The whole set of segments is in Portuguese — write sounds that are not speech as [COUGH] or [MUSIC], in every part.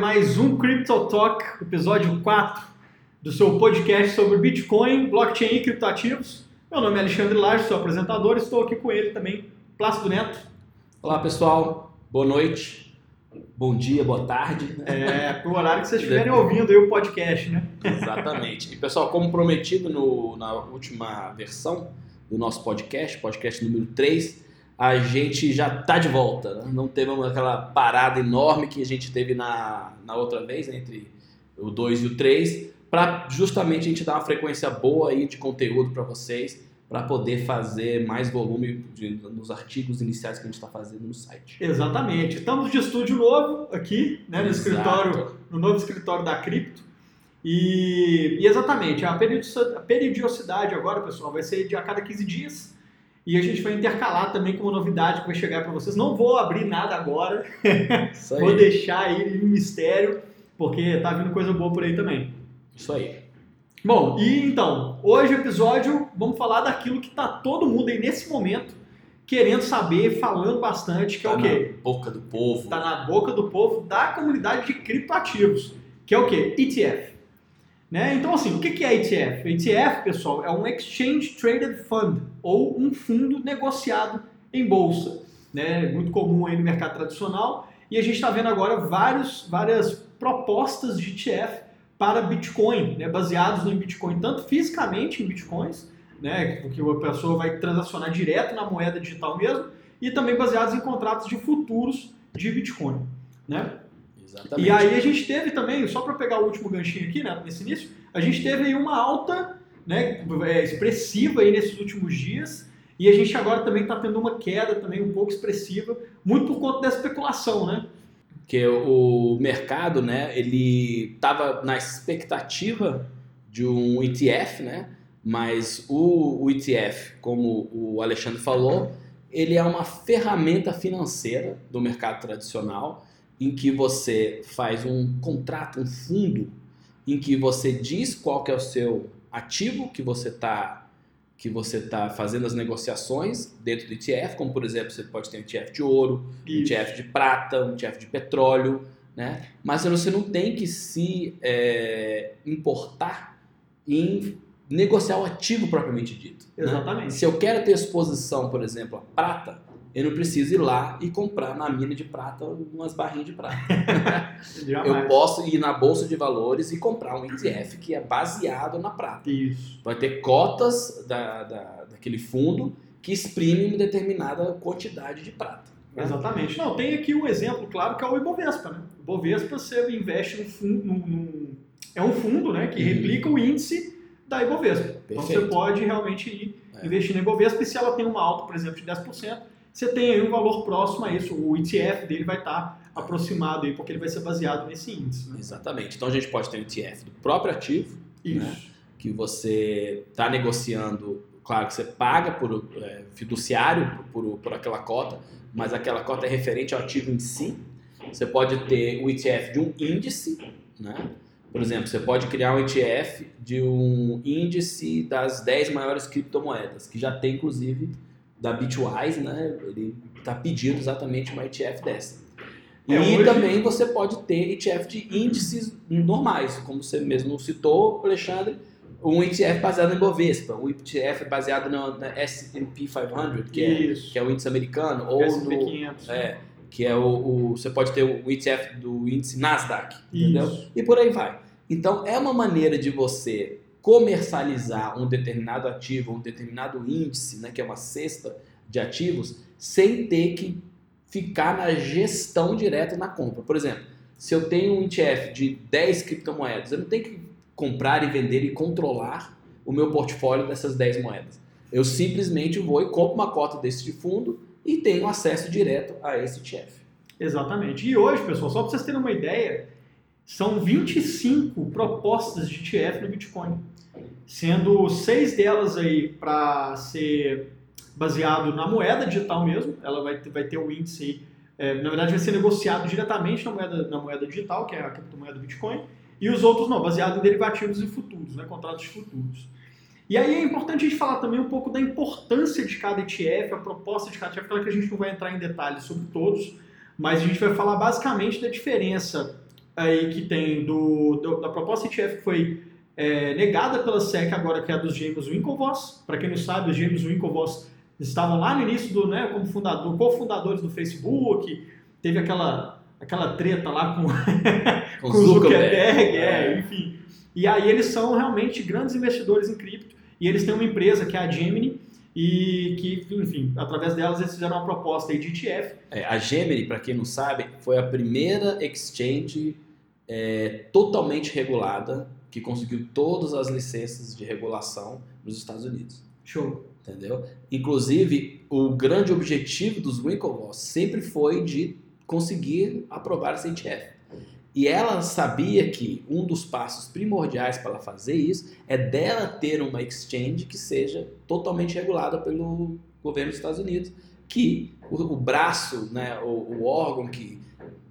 mais um Crypto Talk, episódio 4 do seu podcast sobre Bitcoin, blockchain e criptoativos. Meu nome é Alexandre Laje, sou apresentador, estou aqui com ele também, Plácido Neto. Olá pessoal, boa noite, bom dia, boa tarde. É, pro horário que vocês [LAUGHS] estiverem ouvindo aí o podcast, né? Exatamente. E pessoal, como prometido no, na última versão do nosso podcast, podcast número 3, a gente já está de volta. Né? Não teve aquela parada enorme que a gente teve na, na outra vez, né? entre o 2 e o 3, para justamente a gente dar uma frequência boa aí de conteúdo para vocês, para poder fazer mais volume de, nos artigos iniciais que a gente está fazendo no site. Exatamente. Estamos de estúdio novo aqui, né, no Exato. escritório, no novo escritório da Cripto. E, e exatamente, a periodicidade, a periodicidade agora, pessoal, vai ser de a cada 15 dias. E a gente vai intercalar também com uma novidade que vai chegar para vocês. Não vou abrir nada agora, [LAUGHS] Isso aí. vou deixar aí em mistério, porque tá vindo coisa boa por aí também. Isso aí. Bom, e então, hoje o episódio, vamos falar daquilo que tá todo mundo aí nesse momento querendo saber, falando bastante, que é Tá o quê? na boca do povo. Está na boca do povo da comunidade de criptoativos, que é o quê? ETF. Né? Então, assim, o que é ETF? ETF, pessoal, é um Exchange Traded Fund, ou um fundo negociado em bolsa. Né? Muito comum aí no mercado tradicional. E a gente está vendo agora vários, várias propostas de ETF para Bitcoin, né? baseados em Bitcoin, tanto fisicamente em Bitcoins, né? porque a pessoa vai transacionar direto na moeda digital mesmo, e também baseados em contratos de futuros de Bitcoin. Né? Exatamente. E aí a gente teve também, só para pegar o último ganchinho aqui, né, nesse início, a gente teve aí uma alta né, é, expressiva aí nesses últimos dias, e a gente agora também está tendo uma queda também um pouco expressiva, muito por conta da especulação, né? que o mercado, né, ele estava na expectativa de um ETF, né, mas o, o ETF, como o Alexandre falou, ele é uma ferramenta financeira do mercado tradicional em que você faz um contrato, um fundo, em que você diz qual que é o seu ativo que você está que você está fazendo as negociações dentro do ETF, como por exemplo, você pode ter um ETF de ouro, um Isso. ETF de prata, um ETF de petróleo, né? Mas você não tem que se é, importar em negociar o ativo propriamente dito. né? Exatamente. Se eu quero ter exposição, por exemplo, a prata, eu não preciso ir lá e comprar na mina de prata umas barrinhas de prata. [LAUGHS] Eu posso ir na bolsa de valores e comprar um ETF que é baseado na prata. Isso. Vai ter cotas da, da, daquele fundo que exprimem uma determinada quantidade de prata. né? Exatamente. Não, tem aqui um exemplo, claro, que é o Ibovespa, né? O Ibovespa você investe num fundo, num- num- é um fundo, né, que Uhum. replica o índice da Ibovespa. Então você Perfeito. pode realmente ir É. investir no Ibovespa e se ela tem uma alta, por exemplo, de 10%, você tem aí um valor próximo a isso. O ETF dele vai estar aproximado aí, porque ele vai ser baseado nesse índice. Né? Exatamente. Então a gente pode ter um ETF do próprio ativo. Né? que você está negociando, claro que você paga por é, fiduciário por, por aquela cota, mas aquela cota é referente ao ativo em si. Você pode ter o ETF de um índice, né? Por exemplo, você pode criar um ETF de um índice das 10 maiores criptomoedas, que já tem inclusive da Bitwise, né? Ele está pedindo exatamente uma ETF dessa. E É, hoje- também você pode ter ETF de índices normais, como você mesmo citou, Alexandre, um ETF baseado em Bovespa, um ETF baseado na, na S&P 500, que é, que é o índice americano, ou S&P no, 500. é, que é o, o- você pode ter o ETF do índice Nasdaq, entendeu? Isso. E por aí vai. Então é uma maneira de você comercializar um determinado ativo, um determinado índice, né, que é uma cesta de ativos, sem ter que ficar na gestão direta na compra. Por exemplo, se eu tenho um ETF de 10 criptomoedas, eu não tenho que comprar e vender e controlar o meu portfólio dessas 10 moedas. Eu simplesmente vou e compro uma cota desse de fundo e tenho acesso direto a esse ETF. Exatamente. E hoje, pessoal, só para vocês terem uma ideia, são 25 propostas de ETF no Bitcoin, sendo seis delas aí para ser baseado na moeda digital mesmo, ela vai ter, vai ter o índice aí, é, na verdade vai ser negociado diretamente na moeda, na moeda digital, que é a criptomoeda do Bitcoin, e os outros não, baseado em derivativos e futuros, né, contratos futuros. E aí é importante a gente falar também um pouco da importância de cada ETF, a proposta de cada ETF, claro que a gente não vai entrar em detalhes sobre todos, mas a gente vai falar basicamente da diferença aí que tem do, do- da proposta ETF que foi é, negada pela SEC agora, que é a dos James Winklevoss. Para quem não sabe, os James Winklevoss estavam lá no início do, né, como fundador, cofundadores do Facebook, teve aquela, aquela treta lá com, [LAUGHS] Com com o Zuckerberg, Zuckerberg. é, enfim. E aí eles são realmente grandes investidores em cripto e eles têm uma empresa que é a Gemini e que, enfim, através delas eles fizeram uma proposta de ETF. É, a Gemini, para quem não sabe, foi a primeira exchange é, totalmente regulada que conseguiu todas as licenças de regulação nos Estados Unidos. Show. Entendeu? Inclusive, o grande objetivo dos Winklevoss sempre foi de conseguir aprovar essa ETF. E ela sabia que um dos passos primordiais para ela fazer isso é dela ter uma exchange que seja totalmente regulada pelo governo dos Estados Unidos, que o, o braço, né, o, o órgão que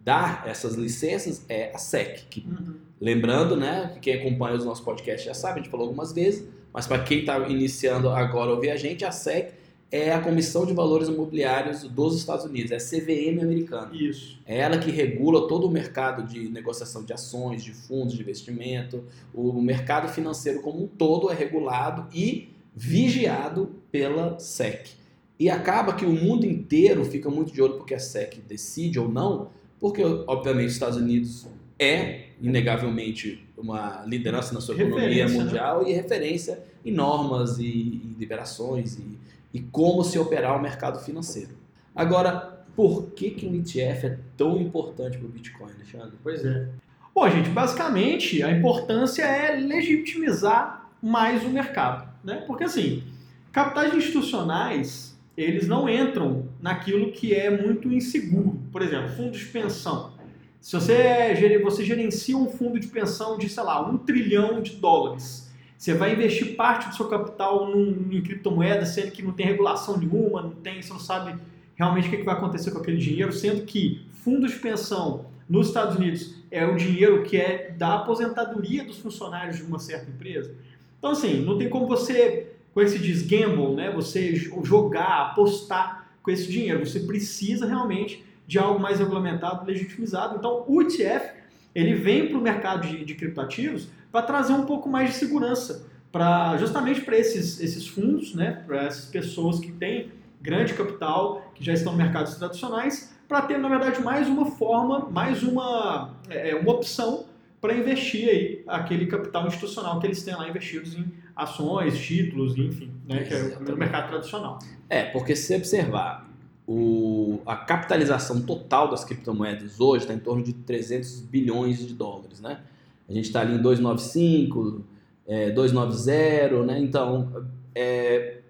dá essas licenças é a SEC, que Uhum. Lembrando, né, que quem acompanha os nossos podcasts já sabe, a gente falou algumas vezes, mas para quem está iniciando agora a ouvir a gente, a SEC é a Comissão de Valores Imobiliários dos Estados Unidos, é a CVM americana. Isso. É ela que regula todo o mercado de negociação de ações, de fundos de investimento, o mercado financeiro como um todo é regulado e vigiado pela SEC. E acaba que o mundo inteiro fica muito de olho porque a SEC decide ou não, porque obviamente os Estados Unidos é inegavelmente uma liderança na sua economia Referência, né? mundial e referência em normas e, e liberações e, e como se operar o mercado financeiro. Agora, por que, que um ETF é tão importante para o Bitcoin, Alexandre? Pois é. Bom, gente, basicamente a importância é legitimizar mais o mercado, né? Porque assim, capitais institucionais, eles não entram naquilo que é muito inseguro. Por exemplo, fundos de pensão. Se você, você gerencia um fundo de pensão de, sei lá, um trilhão de dólares, você vai investir parte do seu capital num, em criptomoeda, sendo que não tem regulação nenhuma, não tem, você não sabe realmente o que vai acontecer com aquele dinheiro, sendo que fundos de pensão nos Estados Unidos é o dinheiro que é da aposentadoria dos funcionários de uma certa empresa. Então, assim, não tem como você, como é que se diz, gamble, né? Você jo- jogar, apostar com esse dinheiro. Você precisa realmente de algo mais regulamentado, legitimizado. Então, o ETF, ele vem para o mercado de, de criptoativos para trazer um pouco mais de segurança, para justamente para esses, esses fundos, né? Para essas pessoas que têm grande capital, que já estão no mercados tradicionais, para ter, na verdade, mais uma forma, mais uma, é, uma opção para investir aí aquele capital institucional que eles têm lá investidos em ações, títulos, enfim, né, que é o mercado tradicional. É, porque se observar o, a capitalização total das criptomoedas hoje está em torno de 300 bilhões de dólares, né? A gente está ali em 295, é, 290, né? Então, é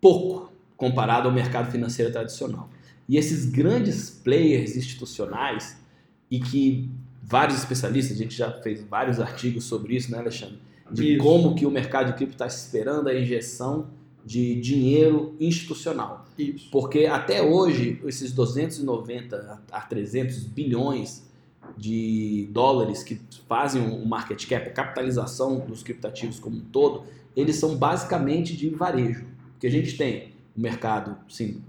pouco comparado ao mercado financeiro tradicional. E esses grandes players institucionais, e que vários especialistas, a gente já fez vários artigos sobre isso, né, Alexandre? De Isso. como que o mercado de cripto está esperando a injeção de dinheiro institucional. Isso. Porque até hoje, esses 290 a 300 bilhões de dólares que fazem o market cap, a capitalização dos criptativos como um todo, eles são basicamente de varejo. Porque a gente tem o mercado sim,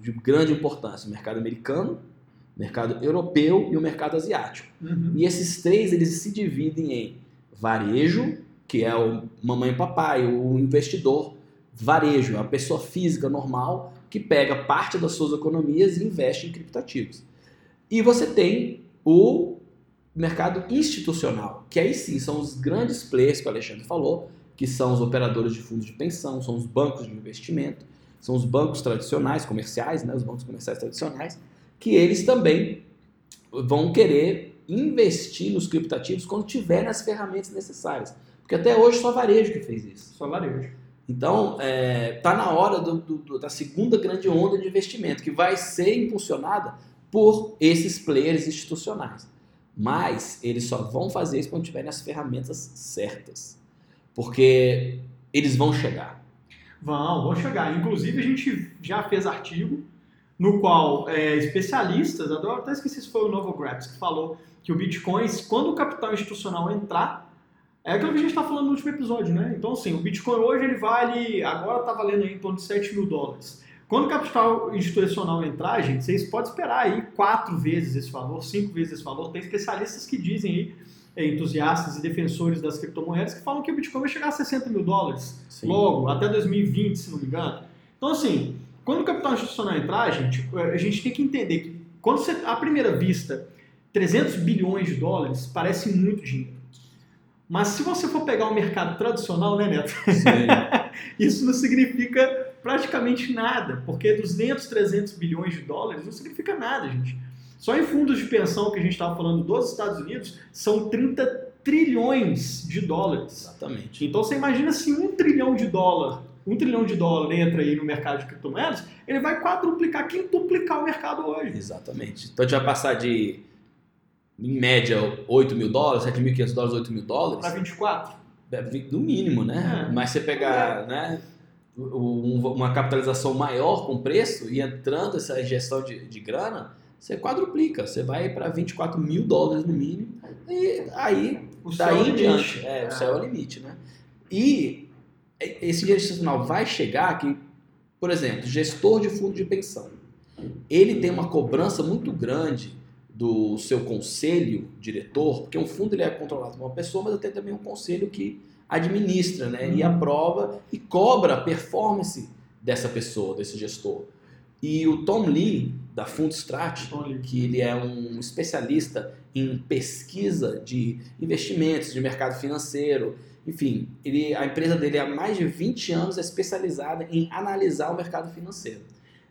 de grande importância, o mercado americano, o mercado europeu e o mercado asiático. Uhum. E esses três eles se dividem em varejo, que é o mamãe e papai, o investidor. Varejo é a pessoa física normal que pega parte das suas economias e investe em criptativos. E você tem o mercado institucional, que aí sim são os grandes players que o Alexandre falou, que são os operadores de fundos de pensão, são os bancos de investimento, são os bancos tradicionais, comerciais, né, os bancos comerciais tradicionais, que eles também vão querer investir nos criptativos quando tiverem as ferramentas necessárias. Porque até hoje só varejo que fez isso. Só varejo. Então, está na hora do- do- da segunda grande onda de investimento, que vai ser impulsionada por esses players institucionais. Mas eles só vão fazer isso quando tiverem as ferramentas certas. Porque eles vão chegar. Vão, vão chegar. Inclusive, a gente já fez artigo no qual é, especialistas, adoro, até esqueci se foi o Novo Gratz, que falou que o Bitcoin, quando o capital institucional entrar, é aquilo que a gente está falando no último episódio, né? Então, assim, o Bitcoin hoje ele vale, agora está valendo aí em torno de 7 mil dólares. Quando o capital institucional entrar, gente, vocês podem esperar aí quatro vezes esse valor, cinco vezes esse valor. Tem especialistas que dizem aí, é, entusiastas e defensores das criptomoedas, que falam que o Bitcoin vai chegar a 60 mil dólares Sim. logo, até 2020, se não me engano. Então, assim, quando o capital institucional entrar, gente, a gente tem que entender que, quando você, à primeira vista, 300 bilhões de dólares parece muito dinheiro. Mas se você for pegar o mercado tradicional, né, Neto? [LAUGHS] Isso não significa praticamente nada, porque 200, 300 bilhões de dólares não significa nada, gente. Só em fundos de pensão que a gente estava falando dos Estados Unidos são 30 trilhões de dólares. Exatamente. Então você imagina se um trilhão de dólar, um trilhão de dólar entra aí no mercado de criptomoedas, ele vai quadruplicar, quintuplicar o mercado hoje. Exatamente. Então a gente vai passar de, em média, 8 mil dólares, 7.500 dólares, 8 mil dólares. Para 24. No mínimo, né? É. Mas você pegar né, um- uma capitalização maior com preço e entrando essa injeção de, de grana, você quadruplica. Você vai para 24 mil dólares no mínimo. E aí, O céu é o daí em limite. diante, é, o céu é o limite, né? E esse dinheiro institucional vai chegar que, por exemplo, gestor de fundo de pensão, ele tem uma cobrança muito grande do seu conselho diretor, porque um fundo ele é controlado por uma pessoa, mas tem também um conselho que administra, né, e Uhum. aprova e cobra a performance dessa pessoa, desse gestor. E o Tom Lee da Fundstrat, que ele é um especialista em pesquisa de investimentos, de mercado financeiro, enfim, ele, a empresa dele há mais de 20 anos é especializada em analisar o mercado financeiro.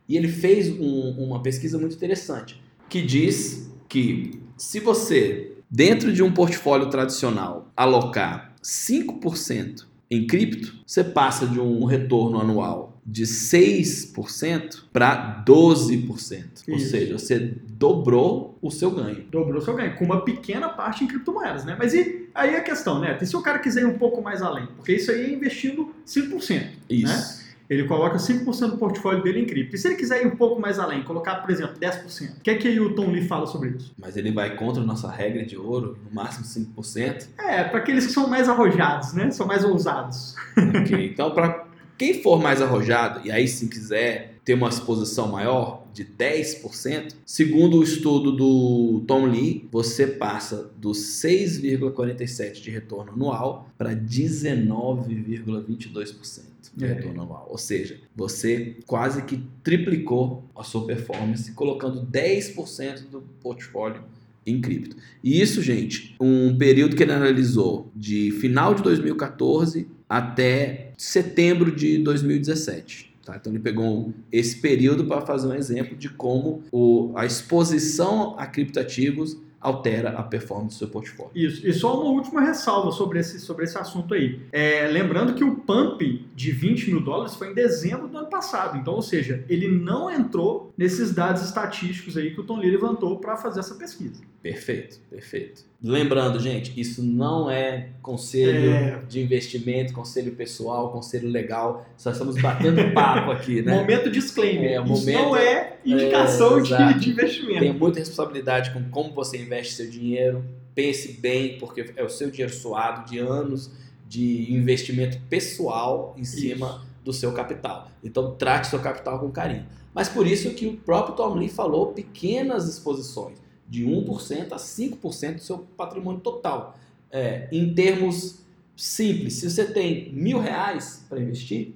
E ele fez um- uma pesquisa muito interessante, que diz que se você, dentro de um portfólio tradicional, alocar 5% em cripto, você passa de um retorno anual de 6% para 12%. Ou Isso. seja, você dobrou o seu ganho. Dobrou seu ganho, com uma pequena parte em criptomoedas, né? Mas e aí a questão, né? E se o cara quiser ir um pouco mais além? Porque isso aí é investindo 5%. Isso. Ele coloca 5% do portfólio dele em cripto. E se ele quiser ir um pouco mais além, colocar, por exemplo, 10%? O que é que o Tom Lee fala sobre isso? Mas ele vai contra a nossa regra de ouro, no máximo 5%. É, para aqueles que são mais arrojados, né? São mais ousados. Ok, [LAUGHS] Então, para quem for mais arrojado e aí sim quiser ter uma exposição maior de 10%, segundo o estudo do Tom Lee, você passa dos 6,47% de retorno anual para 19,22% de É. anual. Ou seja, você quase que triplicou a sua performance colocando 10% do portfólio em cripto. E isso, gente, um período que ele analisou de final de 2014 até setembro de 2017. tá? Então ele pegou esse período para fazer um exemplo de como o- a exposição a criptativos altera a performance do seu portfólio. Isso. E só uma última ressalva sobre esse, sobre esse assunto aí. É, lembrando que o pump de 20 mil dólares foi em dezembro do ano passado. Então, ou seja, ele não entrou nesses dados estatísticos aí que o Tom Lee levantou para fazer essa pesquisa. Perfeito, perfeito. Lembrando, gente, isso não é conselho É. de investimento, conselho pessoal, conselho legal. Só estamos batendo [LAUGHS] papo aqui, né? Momento disclaimer. É, Isso momento- não é indicação É, de, de investimento. Tenha muita responsabilidade com como você investe seu dinheiro. Pense bem, porque é o seu dinheiro suado de anos de investimento pessoal em cima do seu capital. Então trate seu capital com carinho. Mas por isso que o próprio Tom Lee falou pequenas exposições, de 1% a 5% do seu patrimônio total. É, em termos simples, se você tem mil reais para investir,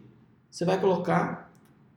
você vai colocar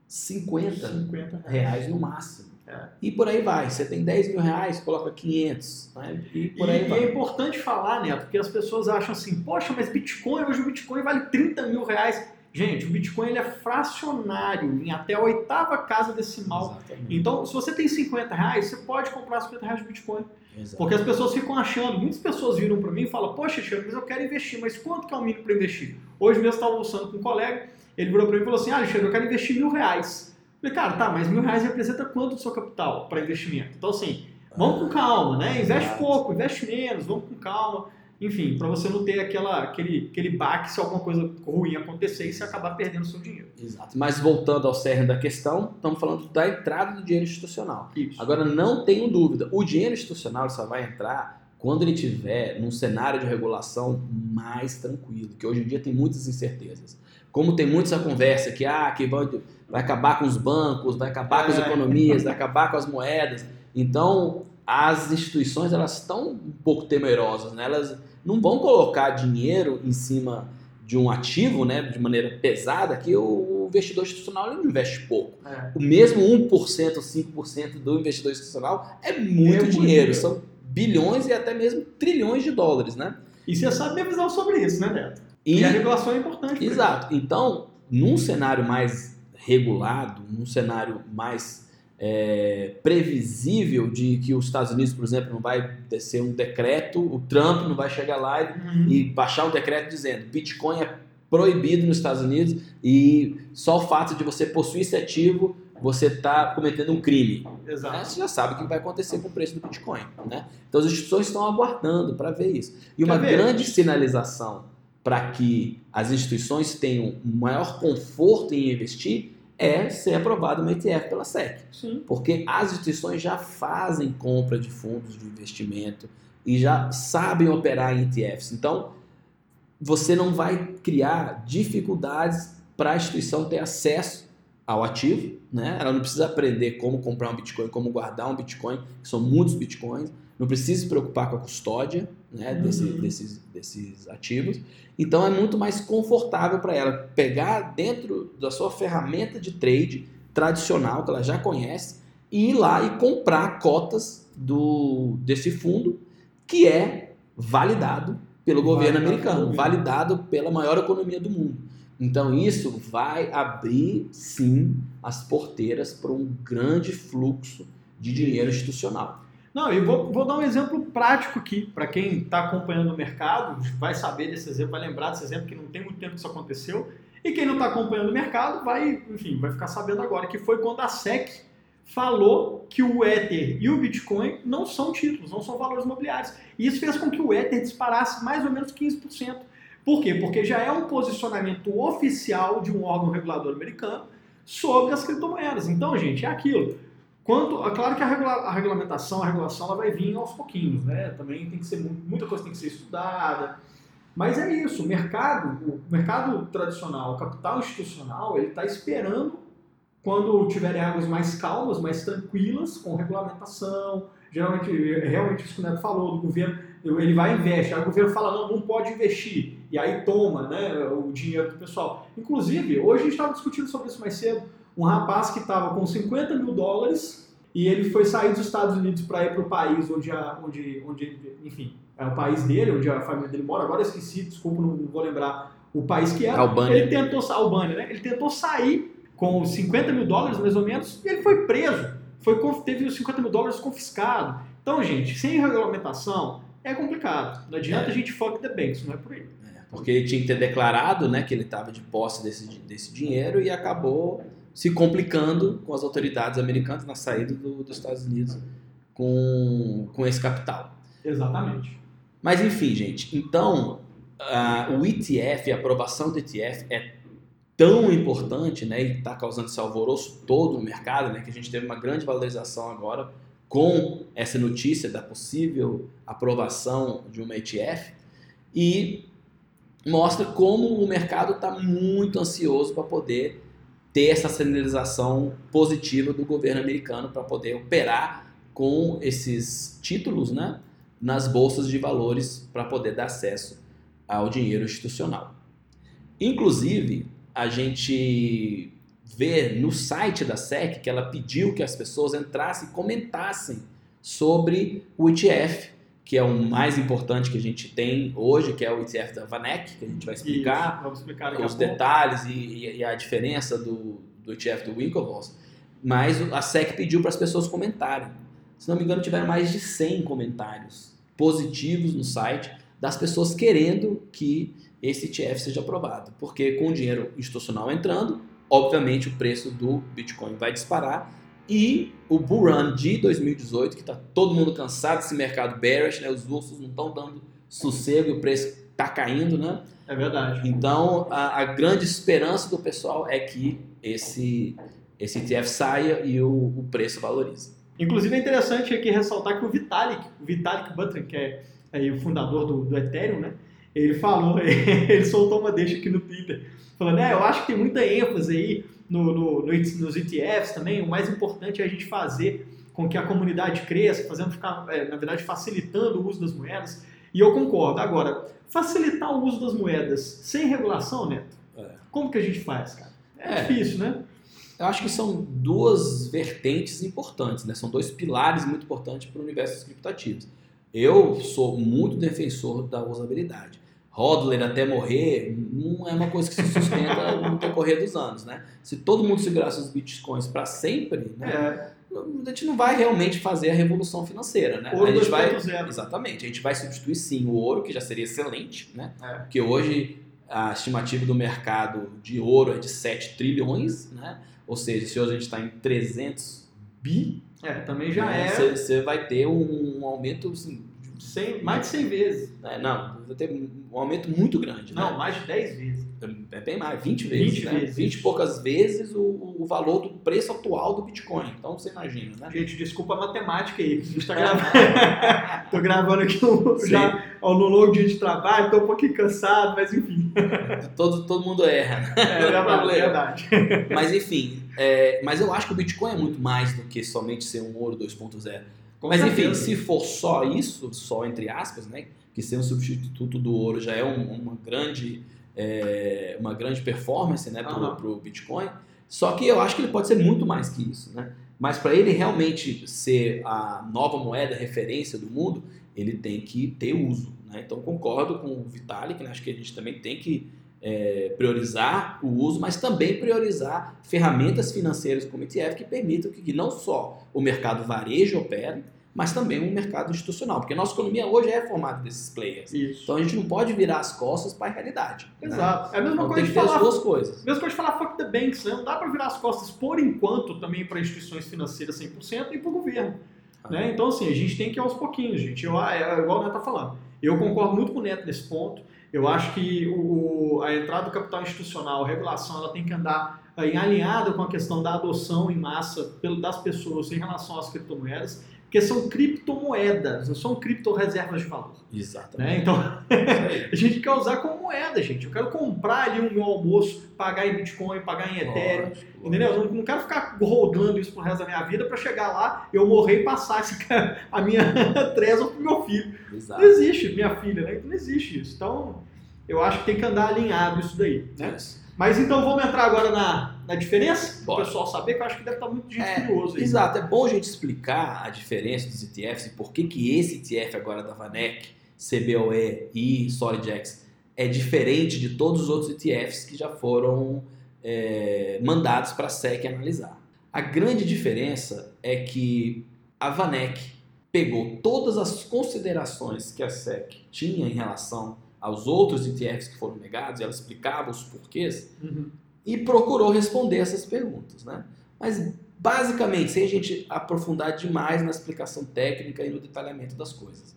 50 50 reais no máximo. É. E por aí vai. Você tem 10 mil reais, coloca 500. Né? E por aí e, vai. é importante falar, né? Porque as pessoas acham assim, poxa, mas Bitcoin, hoje o Bitcoin vale 30 mil reais. Gente, o Bitcoin ele é fracionário em até a oitava casa decimal. Exatamente. Então, se você tem 50 reais, você pode comprar 50 reais de Bitcoin. Exato. Porque as pessoas ficam achando, muitas pessoas viram para mim e falam, poxa, Chico, mas eu quero investir, mas quanto que é o mínimo para investir? Hoje mesmo eu estava almoçando com um colega, ele virou para mim e falou assim, ah, Alexandre, eu quero investir mil reais. Eu falei, cara, tá, mas mil reais representa quanto do seu capital para investimento? Então, assim, vamos com calma, né? Investe pouco, investe menos, vamos com calma. Enfim, para você não ter aquela, aquele, aquele baque se alguma coisa ruim acontecer e você acabar perdendo seu dinheiro. Exato. Mas voltando ao cerne da questão, estamos falando da entrada do dinheiro institucional. Isso. Agora, não tenho dúvida, o dinheiro institucional só vai entrar quando ele tiver num cenário de regulação mais tranquilo, que hoje em dia tem muitas incertezas. como tem muito essa conversa que, ah, que vai, vai acabar com os bancos, vai acabar com as É. economias, vai acabar com as moedas. Então, as instituições elas estão um pouco temerosas, né? Elas não vão colocar dinheiro em cima de um ativo, né, de maneira pesada, que o investidor institucional ele investe pouco. É. O mesmo 1% ou 5% do investidor institucional é muito muito dinheiro, dinheiro. são bilhões e até mesmo trilhões de dólares, né? E você sabe minha visão sobre isso, né, Neto? E- E, a regulação é importante. Exato. Então, num cenário mais regulado, num cenário mais é, previsível de que os Estados Unidos, por exemplo, não vai descer um decreto, o Trump não vai chegar lá e. Uhum. e baixar um decreto dizendo Bitcoin é proibido nos Estados Unidos e só o fato de você possuir esse ativo você está cometendo um crime. né? Exato. Você já sabe o que vai acontecer com o preço do Bitcoin. Né? Então as instituições estão aguardando para ver isso. E uma Quer ver? grande sinalização para que as instituições tenham maior conforto em investir é ser aprovado uma ETF pela SEC. Sim. Porque as instituições já fazem compra de fundos de investimento e já sabem operar em ETFs. Então, você não vai criar dificuldades para a instituição ter acesso ao ativo, né? Ela não precisa aprender como comprar um Bitcoin, como guardar um Bitcoin, que são muitos Bitcoins. Não precisa se preocupar com a custódia né, desse- Uhum. desses, desses ativos. Então é muito mais confortável para ela pegar dentro da sua ferramenta de trade tradicional, que ela já conhece, e ir lá e comprar cotas do, desse fundo, que é validado pelo governo Validado americano, governo. validado pela maior economia do mundo. Então isso vai abrir sim as porteiras para um grande fluxo de dinheiro institucional. Não, e vou, vou dar um exemplo prático aqui. Para quem está acompanhando o mercado, vai saber desse exemplo, vai lembrar desse exemplo, que não tem muito tempo que isso aconteceu. E quem não está acompanhando o mercado vai, enfim, vai ficar sabendo agora, que foi quando a SEC falou que o Ether e o Bitcoin não são títulos, não são valores imobiliários. E isso fez com que o Ether disparasse mais ou menos 15%. Por quê? Porque já é um posicionamento oficial de um órgão regulador americano sobre as criptomoedas. Então, gente, é aquilo. Quanto, é claro que a, regula- a regulamentação, a regulação, ela vai vir aos pouquinhos, né? Também tem que ser mu- muita coisa tem que ser estudada. Mas é isso, o mercado, o mercado tradicional, o capital institucional, ele está esperando quando tiverem águas mais calmas, mais tranquilas, com regulamentação. Geralmente, realmente isso que o Neto falou, do governo, ele vai e investe. Aí o governo fala, não, não pode investir. E aí toma né, o dinheiro do pessoal. Inclusive, hoje a gente estava discutindo sobre isso mais cedo. Um rapaz que estava com 50 mil dólares e ele foi sair dos Estados Unidos para ir para o país onde, a, onde, onde, enfim, é o país dele, onde a família dele mora. Agora eu esqueci, desculpa, não vou lembrar o país que era. Albânia. Ele tentou, Albânia, né? Ele tentou sair com 50 mil dólares, mais ou menos, e ele foi preso. Foi, teve os 50 mil dólares confiscados. Então, gente, sem regulamentação é complicado. Não adianta É. a gente fuck the banks, não é por aí. É, Porque ele tinha que ter declarado né, que ele estava de posse desse, desse dinheiro e acabou se complicando com as autoridades americanas na saída do- dos Estados Unidos com, com esse capital. Exatamente. Mas enfim, gente, então o ETF, a aprovação do ETF é tão importante né, e está causando esse alvoroço todo no mercado, né, que a gente teve uma grande valorização agora com essa notícia da possível aprovação de uma ETF e mostra como o mercado está muito ansioso para poder ter essa sinalização positiva do governo americano para poder operar com esses títulos né, nas bolsas de valores para poder dar acesso ao dinheiro institucional. Inclusive, a gente vê no site da SEC que ela pediu que as pessoas entrassem e comentassem sobre o ETF, que é o mais importante que a gente tem hoje, que é o ETF da Vanek, que a gente vai explicar Isso, vamos explicar os pouco. detalhes e, e- e a diferença do, do ETF do Winklevoss, mas a SEC pediu para as pessoas comentarem. Se não me engano, tiveram mais de 100 comentários positivos no site das pessoas querendo que esse ETF seja aprovado. Porque com o dinheiro institucional entrando, obviamente o preço do Bitcoin vai disparar e o bull run de 2018, que está todo mundo cansado desse mercado bearish, né? os ursos não estão dando sossego e o preço está caindo, né? É verdade. Então, a, a grande esperança do pessoal é que esse, esse ETF saia e o, o preço valorize. Inclusive é interessante aqui ressaltar que o Vitalik, o Vitalik Buterin, que é, aí o fundador do, do Ethereum, né? ele falou, [LAUGHS] ele soltou uma deixa aqui no Twitter, falando, é, eu acho que tem muita ênfase aí no, no, no, nos ETFs também, o mais importante é a gente fazer com que a comunidade cresça, fazendo ficar, é, na verdade, facilitando o uso das moedas. E eu concordo. Agora, facilitar o uso das moedas sem regulação, Neto, é. como que a gente faz, cara? É, é, difícil, né? Eu acho que são duas vertentes importantes, né? São dois pilares muito importantes para o universo dos criptativos. Eu sou muito defensor da usabilidade. Hodler até morrer não é uma coisa que se sustenta [LAUGHS] no decorrer dos anos, né? Se todo mundo segurasse os bitcoins para sempre, né? É. A gente não vai realmente fazer a revolução financeira, né? Ouro a gente vai exatamente, a gente vai substituir sim o ouro, que já seria excelente, né? É. Porque hoje a estimativa do mercado de ouro é de 7 trilhões, né? Ou seja, se hoje a gente está em 300 bi, é, também já né? é. Você vai ter um aumento assim, 100, mais de 100 vezes. É, não, vai ter um aumento muito grande. Não, né? mais de 10 vezes. É bem mais, 20 vezes. 20, né? vezes. 20 e poucas vezes o, o valor do preço atual do Bitcoin. Então você imagina, né? Gente, desculpa a matemática aí, a gente tá [LAUGHS] gravando. tô gravando aqui um, já no longo dia de trabalho, tô um pouquinho cansado, mas enfim. todo, todo mundo erra. Né? É, é verdade, é verdade. Mas enfim, é, mas eu acho que o Bitcoin é muito mais do que somente ser um ouro 2.0 com Mas certeza. enfim, se for só isso, só entre aspas, né, que ser um substituto do ouro já é um, uma grande é, uma grande performance né, para o Bitcoin. Só que eu acho que ele pode ser muito mais que isso. Né? Mas para ele realmente ser a nova moeda referência do mundo, ele tem que ter uso. Né? Então concordo com o Vitalik, né? acho que a gente também tem que é, priorizar o uso, mas também priorizar ferramentas financeiras como ETF que permitam que, que não só o mercado varejo opere, mas também um mercado institucional, porque a nossa economia hoje é formada desses players. Isso. Então a gente não pode virar as costas para a realidade. Né? Exato. Né? É a mesma então, coisa tem de que falar, as duas coisas. Mesma coisa de falar fuck the banks, né? Não dá para virar as costas por enquanto também para instituições financeiras 100% e para o governo. Ah. Né? Então assim, a gente tem que ir aos pouquinhos, gente. Eu, é igual o Neto está falando. Eu concordo muito com o Neto nesse ponto. Eu acho que o, a entrada do capital institucional, a regulação, ela tem que andar aí, alinhada com a questão da adoção em massa das pessoas em relação às criptomoedas porque são criptomoedas, não são criptoreservas de valor. Exatamente. Né? Então, [LAUGHS] a gente quer usar como moeda, gente. Eu quero comprar ali o meu almoço, pagar em Bitcoin, pagar em Ethereum, lógico, entendeu? Eu não quero ficar rodando isso pro resto da minha vida para chegar lá, eu morrer e passar a minha [LAUGHS] Trezor pro meu filho. Exato. Não existe, minha filha, né? Não existe isso. Então, eu acho que tem que andar alinhado isso daí, né? Mas então vamos entrar agora na, na diferença, para o pessoal saber, que eu acho que deve estar muito gente é, curioso aí. Exato, é bom a gente explicar a diferença dos ETFs e por que, que esse ETF agora da Vanek, CBOE e SolidX é diferente de todos os outros ETFs que já foram é, mandados para a SEC analisar. A grande diferença é que a Vanek pegou todas as considerações que a SEC tinha em relação aos outros ETFs que foram negados, e ela explicava os porquês, uhum. E procurou responder essas perguntas. Né? Mas, basicamente, sem a gente aprofundar demais na explicação técnica e no detalhamento das coisas.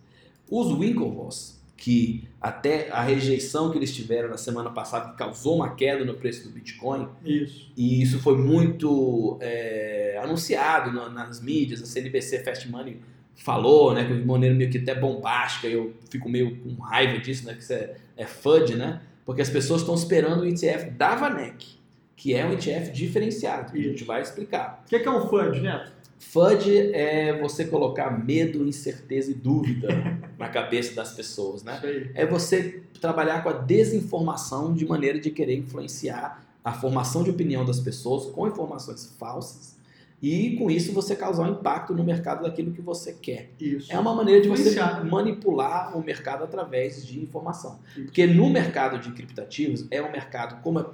Os Winklevoss, que até a rejeição que eles tiveram na semana passada causou uma queda no preço do Bitcoin, isso. e isso foi muito é, anunciado nas mídias, a CNBC Fast Money falou, né, de maneira meio que até bombástica, eu fico meio com raiva disso, né, que isso é, é FUD, né, porque as pessoas estão esperando o ETF da Vanek, que é um ETF diferenciado, que a gente vai explicar. O que, é que é um FUD, Neto? FUD é você colocar medo, incerteza e dúvida [LAUGHS] na cabeça das pessoas, né? É você trabalhar com a desinformação de maneira de querer influenciar a formação de opinião das pessoas com informações falsas e com isso você causar um impacto no mercado daquilo que você quer. Isso. É uma maneira de você manipular o mercado através de informação. Isso. Porque no mercado de criptativos é um mercado como é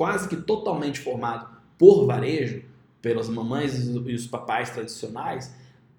quase que totalmente formado por varejo, pelas mamães e os papais tradicionais,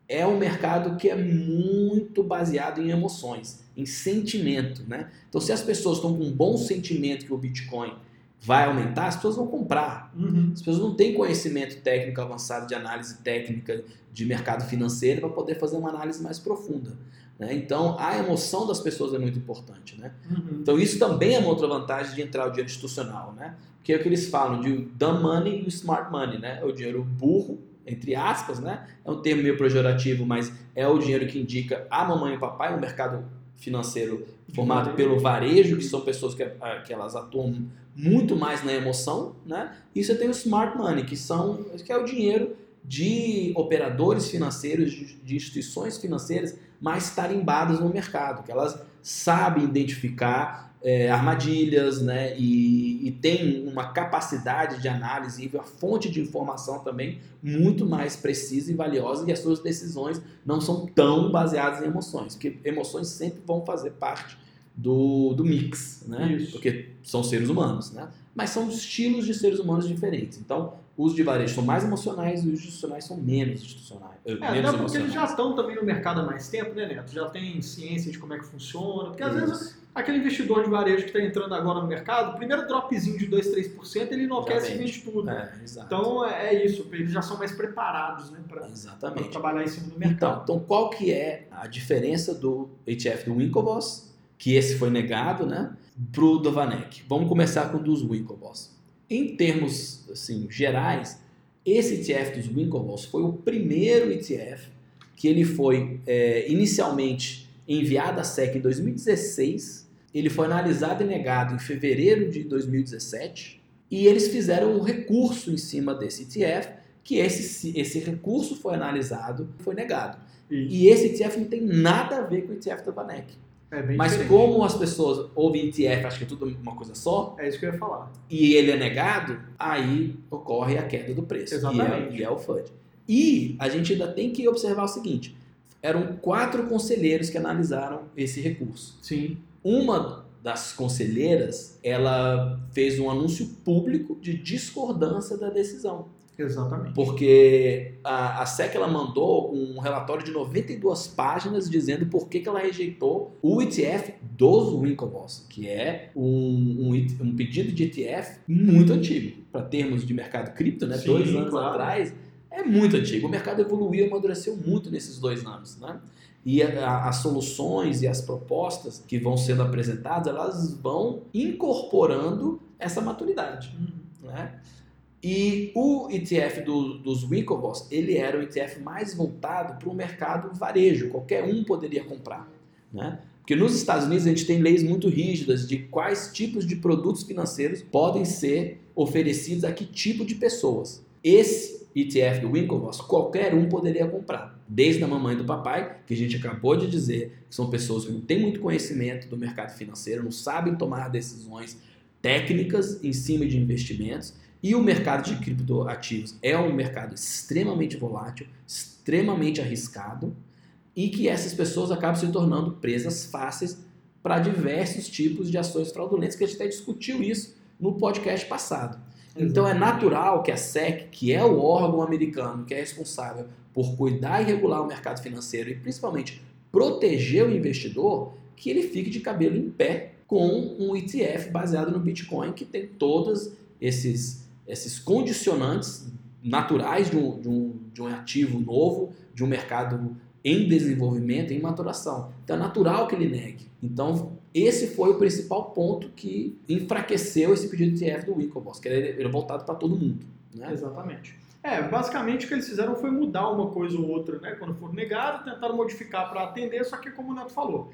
é um mercado que é muito baseado em emoções, em sentimento, né? Então se as pessoas estão com um bom sentimento que o Bitcoin vai aumentar, as pessoas vão comprar. Uhum. As pessoas não têm conhecimento técnico avançado de análise técnica de mercado financeiro para poder fazer uma análise mais profunda. Né? Então, a emoção das pessoas é muito importante. Né? Uhum. Então, isso também é uma outra vantagem de entrar o dinheiro institucional. Né? Que é o que eles falam de dumb money e smart money. Né? É o dinheiro burro, entre aspas, né? é um termo meio pejorativo, mas é o dinheiro que indica a mamãe e o papai, um mercado financeiro formado varejo. pelo varejo, que são pessoas que, ah, que elas atuam muito mais na emoção, né? E você tem o smart money, que são que é o dinheiro de operadores financeiros, de instituições financeiras mais tarimbadas no mercado, que elas sabem identificar é, armadilhas, né? E, e tem uma capacidade de análise e a fonte de informação também muito mais precisa e valiosa e as suas decisões não são tão baseadas em emoções, porque emoções sempre vão fazer parte do, do mix, né? Isso. Porque são seres humanos, né? Mas são estilos de seres humanos diferentes. Então, os de varejo são mais emocionais e os institucionais são menos institucionais. eh, É, menos até porque emocionais. eles já estão também no mercado há mais tempo, né, Neto? Já tem ciência de como é que funciona. Porque às vezes Isso. aquele investidor de varejo que está entrando agora no mercado, o primeiro dropzinho de 2, 3%, ele enlouquece e vende. tudo. É. Então é isso, eles já são mais preparados né, para trabalhar em cima do Então, mercado. então, qual que é a diferença do ETF do Winklevoss, que esse foi negado, né, pro do Vanek? Vamos começar com o dos Winklevoss. Em termos assim, gerais, esse ETF dos Winklevoss foi o primeiro ETF que ele foi é, inicialmente enviado à SEC em 2016, ele foi analisado e negado em fevereiro de 2017, e eles fizeram um recurso em cima desse ETF, que esse, esse recurso foi analisado e foi negado. Isso. E esse ETF não tem nada a ver com o ETF da Vanek. É bem Mas diferente. como as pessoas ouvem ETF, acham que é tudo uma coisa só, É isso que eu ia falar. e ele é negado, aí ocorre a queda do preço. Exatamente. E é, e é o FUD. E a gente ainda tem que observar o seguinte: eram quatro conselheiros que analisaram esse recurso. Sim. Uma das conselheiras, ela fez um anúncio público de discordância da decisão. Exatamente. Porque a, a SEC ela mandou um relatório de 92 páginas dizendo por que, que ela rejeitou o ETF dos Winklevoss, que é um, um, um pedido de ETF muito antigo. Para termos de mercado cripto, né? Sim, dois anos claro. atrás, é muito antigo. O mercado evoluiu e amadureceu muito nesses dois anos. Né? E a- a- as soluções e as propostas que vão sendo apresentadas, elas vão incorporando essa maturidade Uhum. né? E o ETF do- dos Winklevoss, ele era o ETF mais voltado para o mercado varejo, qualquer um poderia comprar, né? Porque nos Estados Unidos a gente tem leis muito rígidas de quais tipos de produtos financeiros podem ser oferecidos a que tipo de pessoas. Esse ETF do Winklevoss, qualquer um poderia comprar, desde a mamãe do papai, que a gente acabou de dizer, que são pessoas que não têm muito conhecimento do mercado financeiro, não sabem tomar decisões técnicas em cima de investimentos, e o mercado de criptoativos é um mercado extremamente volátil, extremamente arriscado, e que essas pessoas acabam se tornando presas fáceis para diversos tipos de ações fraudulentas, que a gente até discutiu isso no podcast passado. Então é natural que a SEC, que é o órgão americano que é responsável por cuidar e regular o mercado financeiro e principalmente proteger o investidor, que ele fique de cabelo em pé com um ETF baseado no Bitcoin que tem todos esses, esses condicionantes naturais de um, de, um, de um ativo novo, de um mercado em desenvolvimento, em maturação. Então é natural que ele negue. Então esse foi o principal ponto que enfraqueceu esse pedido de ETF do Winklevoss, que ele é voltado para todo mundo. Né? Exatamente. É, basicamente o que eles fizeram foi mudar uma coisa ou outra, né? Quando for negado, tentaram modificar para atender, só que como o Neto falou,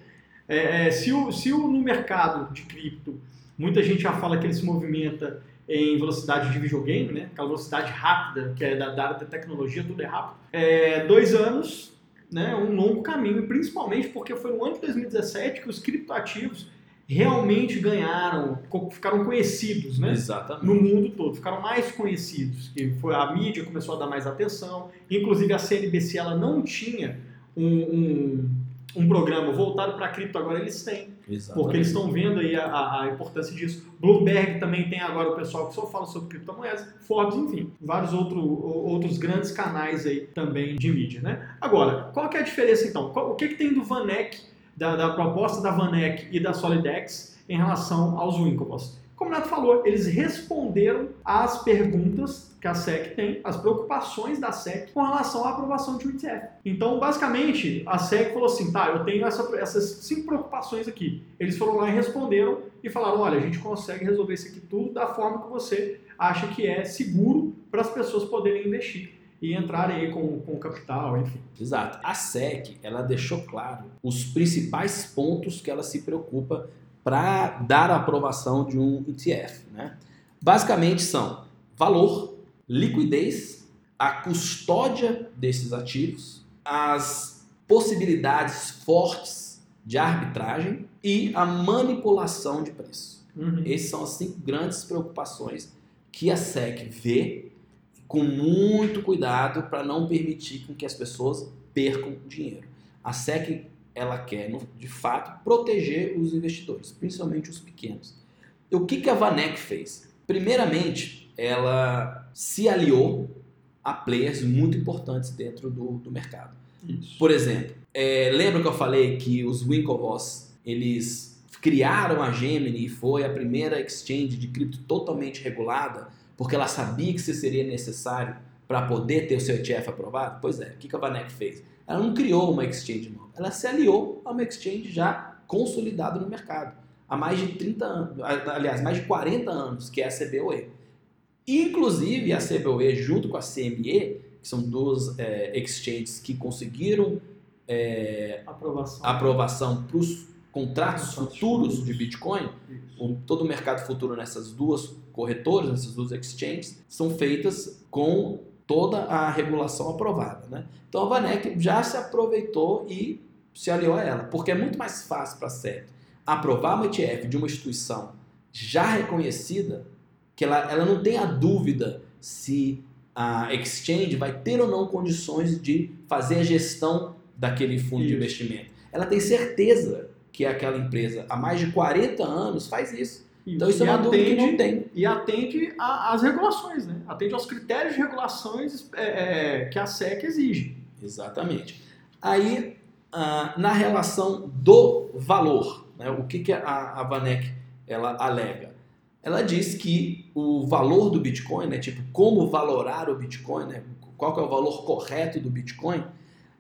é, é, se, o, se o, no mercado de cripto muita gente já fala que ele se movimenta em velocidade de videogame, né? Aquela velocidade rápida, que é da, da área da tecnologia, tudo é rápido. É, dois anos, né? Um longo caminho, e principalmente porque foi no ano de 2017 que os criptoativos realmente ganharam, ficaram conhecidos, né? Exatamente. no mundo todo, ficaram mais conhecidos, que foi a mídia começou a dar mais atenção, inclusive a CNBC ela não tinha um, um, um programa voltado para cripto, agora eles têm, Exatamente. porque eles estão vendo aí a, a- a importância disso. Bloomberg também tem agora o pessoal que só fala sobre criptomoedas, Forbes, enfim, vários outro, outros grandes canais aí também de mídia, né? Agora, qual que é a diferença então? O que, que tem do Vanek, da, da proposta da Vanek e da Solidex em relação aos Winklevoss? Como o Neto falou, eles responderam às perguntas que a SEC tem, as preocupações da SEC com relação à aprovação de um ETF. Então, basicamente, a SEC falou assim, tá, eu tenho essa- essas cinco preocupações aqui. Eles foram lá e responderam e falaram, olha, a gente consegue resolver isso aqui tudo da forma que você acha que é seguro para as pessoas poderem investir. e entrarem aí com, com capital, enfim. Exato. A SEC, ela deixou claro os principais pontos que ela se preocupa para dar a aprovação de um ETF. Né? Basicamente são valor, liquidez, a custódia desses ativos, as possibilidades fortes de arbitragem e a manipulação de preço. Uhum. Essas são as cinco grandes preocupações que a SEC vê com muito cuidado para não permitir com que as pessoas percam dinheiro. A SEC ela quer, de fato, proteger os investidores, principalmente os pequenos. O que, que a Vanek fez? Primeiramente, ela se aliou a players muito importantes dentro do, do mercado. Isso. Por exemplo, é, lembra que eu falei que os Winklevoss, eles criaram a Gemini e foi a primeira exchange de cripto totalmente regulada, porque ela sabia que isso seria necessário para poder ter o seu ETF aprovado? Pois é, o que que a Vanek fez? Ela não criou uma exchange nova, ela se aliou a uma exchange já consolidada no mercado, há mais de 30 anos, aliás, mais de 40 anos, que é a CBOE. Inclusive, a CBOE, junto com a CME, que são duas é, exchanges que conseguiram é, Aprovação. aprovação para os contratos futuros de Bitcoin, o- todo o mercado futuro nessas duas corretoras, nessas duas exchanges, são feitas com toda a regulação aprovada. Né? Então a Vanek já se aproveitou e se aliou a ela, porque é muito mais fácil para a SEC aprovar uma ETF de uma instituição já reconhecida, que ela, ela não tem a dúvida se a exchange vai ter ou não condições de fazer a gestão daquele fundo de Isso. investimento. Ela tem certeza que aquela empresa há mais de 40 anos faz isso. Então isso é E uma dúvida que atende- não tem. E atende às regulações, né? Atende aos critérios de regulações é, é, que a SEC exige. Exatamente. Aí, ah, na relação do valor, né, o que, que a, a Vanek ela alega? Ela diz que o valor do Bitcoin, né, tipo, como valorar o Bitcoin, né, qual que é o valor correto do Bitcoin,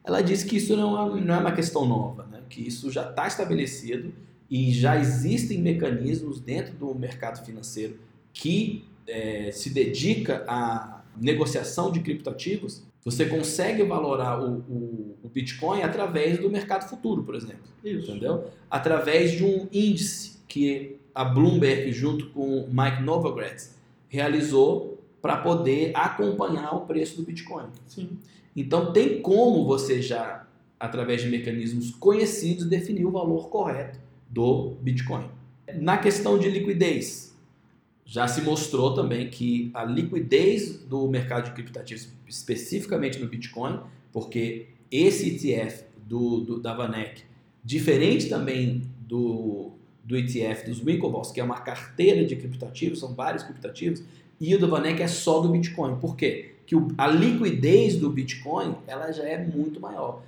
ela diz que isso não é uma, não é uma questão nova, né, que isso já está estabelecido e já existem mecanismos dentro do mercado financeiro que eh, se dedica à negociação de criptoativos você consegue valorar o, o, o Bitcoin através do mercado futuro, por exemplo. Isso. Entendeu? Através de um índice que a Bloomberg, junto com o Mike Novogratz, realizou para poder acompanhar o preço do Bitcoin. Sim. Então, tem como você já, através de mecanismos conhecidos, definir o valor correto do Bitcoin. Na questão de liquidez, já se mostrou também que a liquidez do mercado de criptativos, especificamente no Bitcoin, porque esse ETF do, do- da Vanek, diferente também do, do ETF dos Winklevoss, que é uma carteira de criptativos, são vários criptativos, e o da Vanek é só do Bitcoin. Por quê? Que o- a liquidez do Bitcoin ela já é muito maior.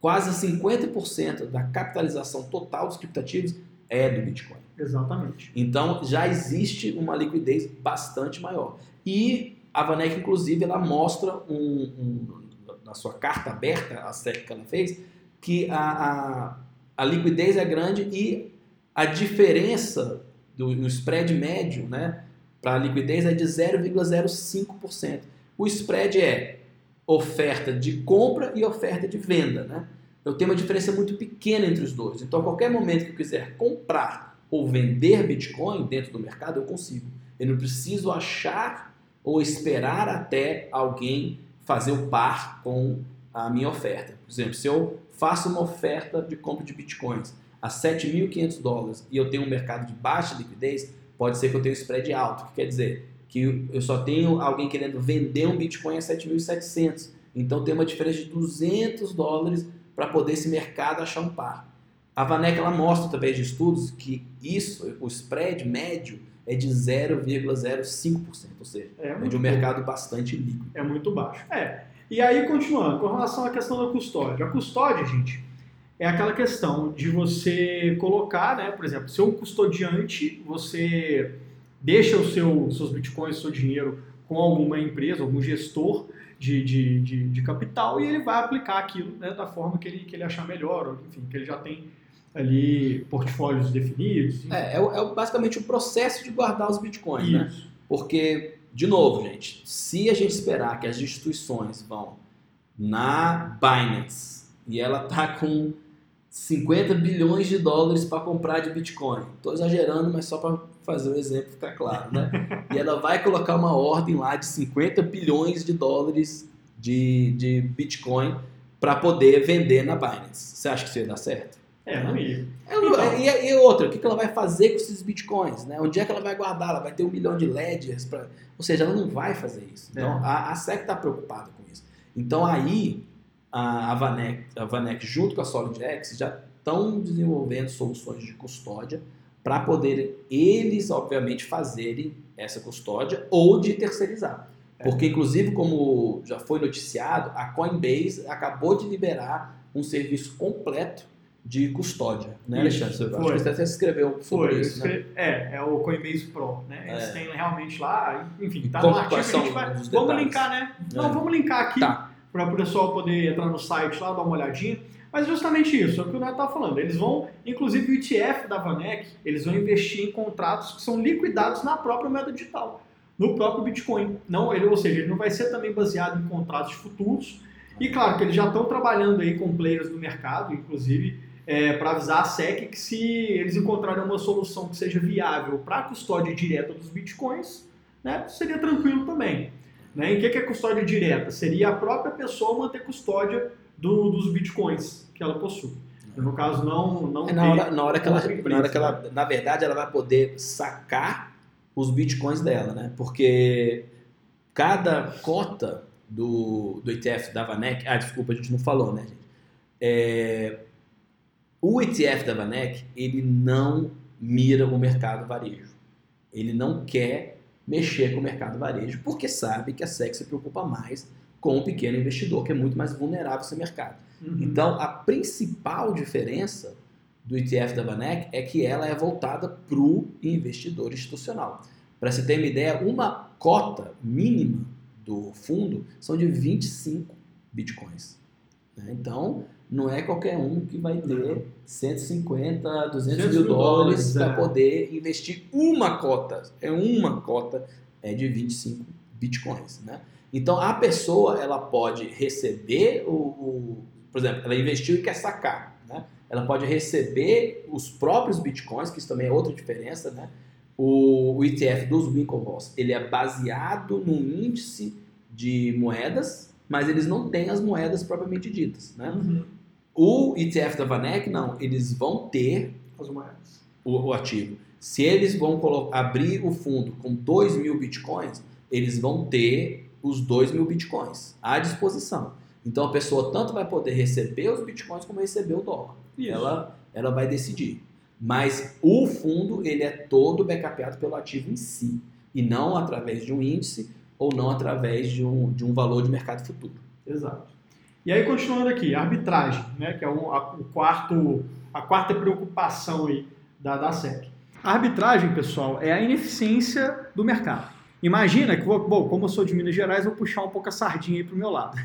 Quase 50% da capitalização total dos criptativos é do Bitcoin. Exatamente. Então já existe uma liquidez bastante maior. E a Vanek, inclusive, ela mostra um, um- na sua carta aberta, a SEC que ela fez, que a, a, a liquidez é grande e a diferença do, no spread médio né, para a liquidez é de 0,05%. O spread é oferta de compra e oferta de venda. Né? Eu tenho uma diferença muito pequena entre os dois. Então, a qualquer momento que eu quiser comprar ou vender Bitcoin dentro do mercado, eu consigo. Eu não preciso achar ou esperar até alguém fazer o par com a minha oferta. Por exemplo, se eu faço uma oferta de compra de Bitcoins a 7.500 dólares e eu tenho um mercado de baixa liquidez, pode ser que eu tenha um spread alto, que quer dizer que eu só tenho alguém querendo vender um Bitcoin a 7.700. Então tem uma diferença de 200 dólares para poder esse mercado achar um par. A Vanek ela mostra através de estudos que isso, o spread médio é de 0,05%, ou seja, É, é de um mercado bastante líquido. É muito baixo. É. E aí, continuando, com relação à questão da custódia. A custódia, gente, é aquela questão de você colocar, né? Por exemplo, seu custodiante, você deixa o seu, os seus bitcoins, seu dinheiro com alguma empresa, algum gestor de, de, de, de capital e ele vai aplicar aquilo né, da forma que ele, que ele achar melhor, ou, enfim, que ele já tem ali portfólios definidos. É, é, é basicamente o processo de guardar os bitcoins, né? Isso. Porque de novo, gente, se a gente esperar que as instituições vão na Binance e ela tá com 50 bilhões de dólares para comprar de Bitcoin. Estou exagerando, mas só para fazer o exemplo ficar claro, né? E ela vai colocar uma ordem lá de 50 bilhões de dólares de, de Bitcoin para poder vender na Binance. Você acha que isso ia dar certo? É, não ia. Então, e, e, outra, o que ela vai fazer com esses bitcoins? Né? Onde é que ela vai guardar? Ela vai ter um milhão de ledgers? Pra... Ou seja, ela não vai fazer isso. Então, é. a, a SEC está preocupada com isso. Então, aí, a, a, Vanek, a Vanek, junto com a SolidX, já estão desenvolvendo soluções de custódia para poder eles, obviamente, fazerem essa custódia ou de terceirizar. É. Porque, inclusive, como já foi noticiado, a Coinbase acabou de liberar um serviço completo de custódia, né, Alexandre? Você, Foi. Acho que você escreveu sobre Foi, isso, né? É, é o Coinbase Pro, né? Eles é. têm realmente lá, enfim, tá no artigo a gente vai... Vamos linkar, né? Não, é. vamos linkar aqui tá. para o pessoal poder entrar no site lá, dar uma olhadinha. Mas justamente isso, é o que o Neto estava falando. Eles vão, inclusive o ETF da Vanek, eles vão investir em contratos que são liquidados na própria moeda digital, no próprio Bitcoin. Não, ele, ou seja, ele não vai ser também baseado em contratos futuros. E claro que eles já estão trabalhando aí com players do mercado, inclusive é, para avisar a SEC que se eles encontrarem uma solução que seja viável para a custódia direta dos bitcoins, né, seria tranquilo também. Né? E o que é custódia direta? Seria a própria pessoa manter custódia do, dos bitcoins que ela possui. No caso, não, não é na, hora, na hora que ela, na hora que ela, na verdade, ela vai poder sacar os bitcoins dela, né? Porque cada cota do, do ETF da Vanek, ah, desculpa, a gente não falou, né, gente? É, o ETF da Vanek, ele não mira o mercado varejo. Ele não quer mexer com o mercado varejo, porque sabe que a SEC se preocupa mais com o pequeno investidor, que é muito mais vulnerável esse mercado. Uhum. Então, a principal diferença do ETF da Vanek é que ela é voltada para o investidor institucional. Para você ter uma ideia, uma cota mínima do fundo são de 25 bitcoins. Né? Então, não é qualquer um que vai ter 150, 200 mil dólares para é. poder investir uma cota. É uma cota é de 25 bitcoins, né? Então a pessoa ela pode receber o, o, por exemplo, ela investiu e quer sacar, né? Ela pode receber os próprios bitcoins, que isso também é outra diferença, né? O, o ETF dos Winklevoss, ele é baseado num índice de moedas, mas eles não têm as moedas propriamente ditas, né? Uhum. O ETF da Vanek, não, eles vão ter as moedas. O, o ativo. Se eles vão abrir o fundo com 2 mil bitcoins, eles vão ter os 2 mil bitcoins à disposição. Então a pessoa tanto vai poder receber os bitcoins como receber o dólar. Isso. Ela, ela vai decidir. Mas o fundo ele é todo backupado pelo ativo em si e não através de um índice ou não através de um, de um valor de mercado futuro. Exato. E aí, continuando aqui, arbitragem, né, que é um, a, o quarto, a quarta preocupação aí da, da SEC. A arbitragem, pessoal, é a ineficiência do mercado. Imagina que, bom, como eu sou de Minas Gerais, vou puxar um pouco a sardinha aí para o meu lado.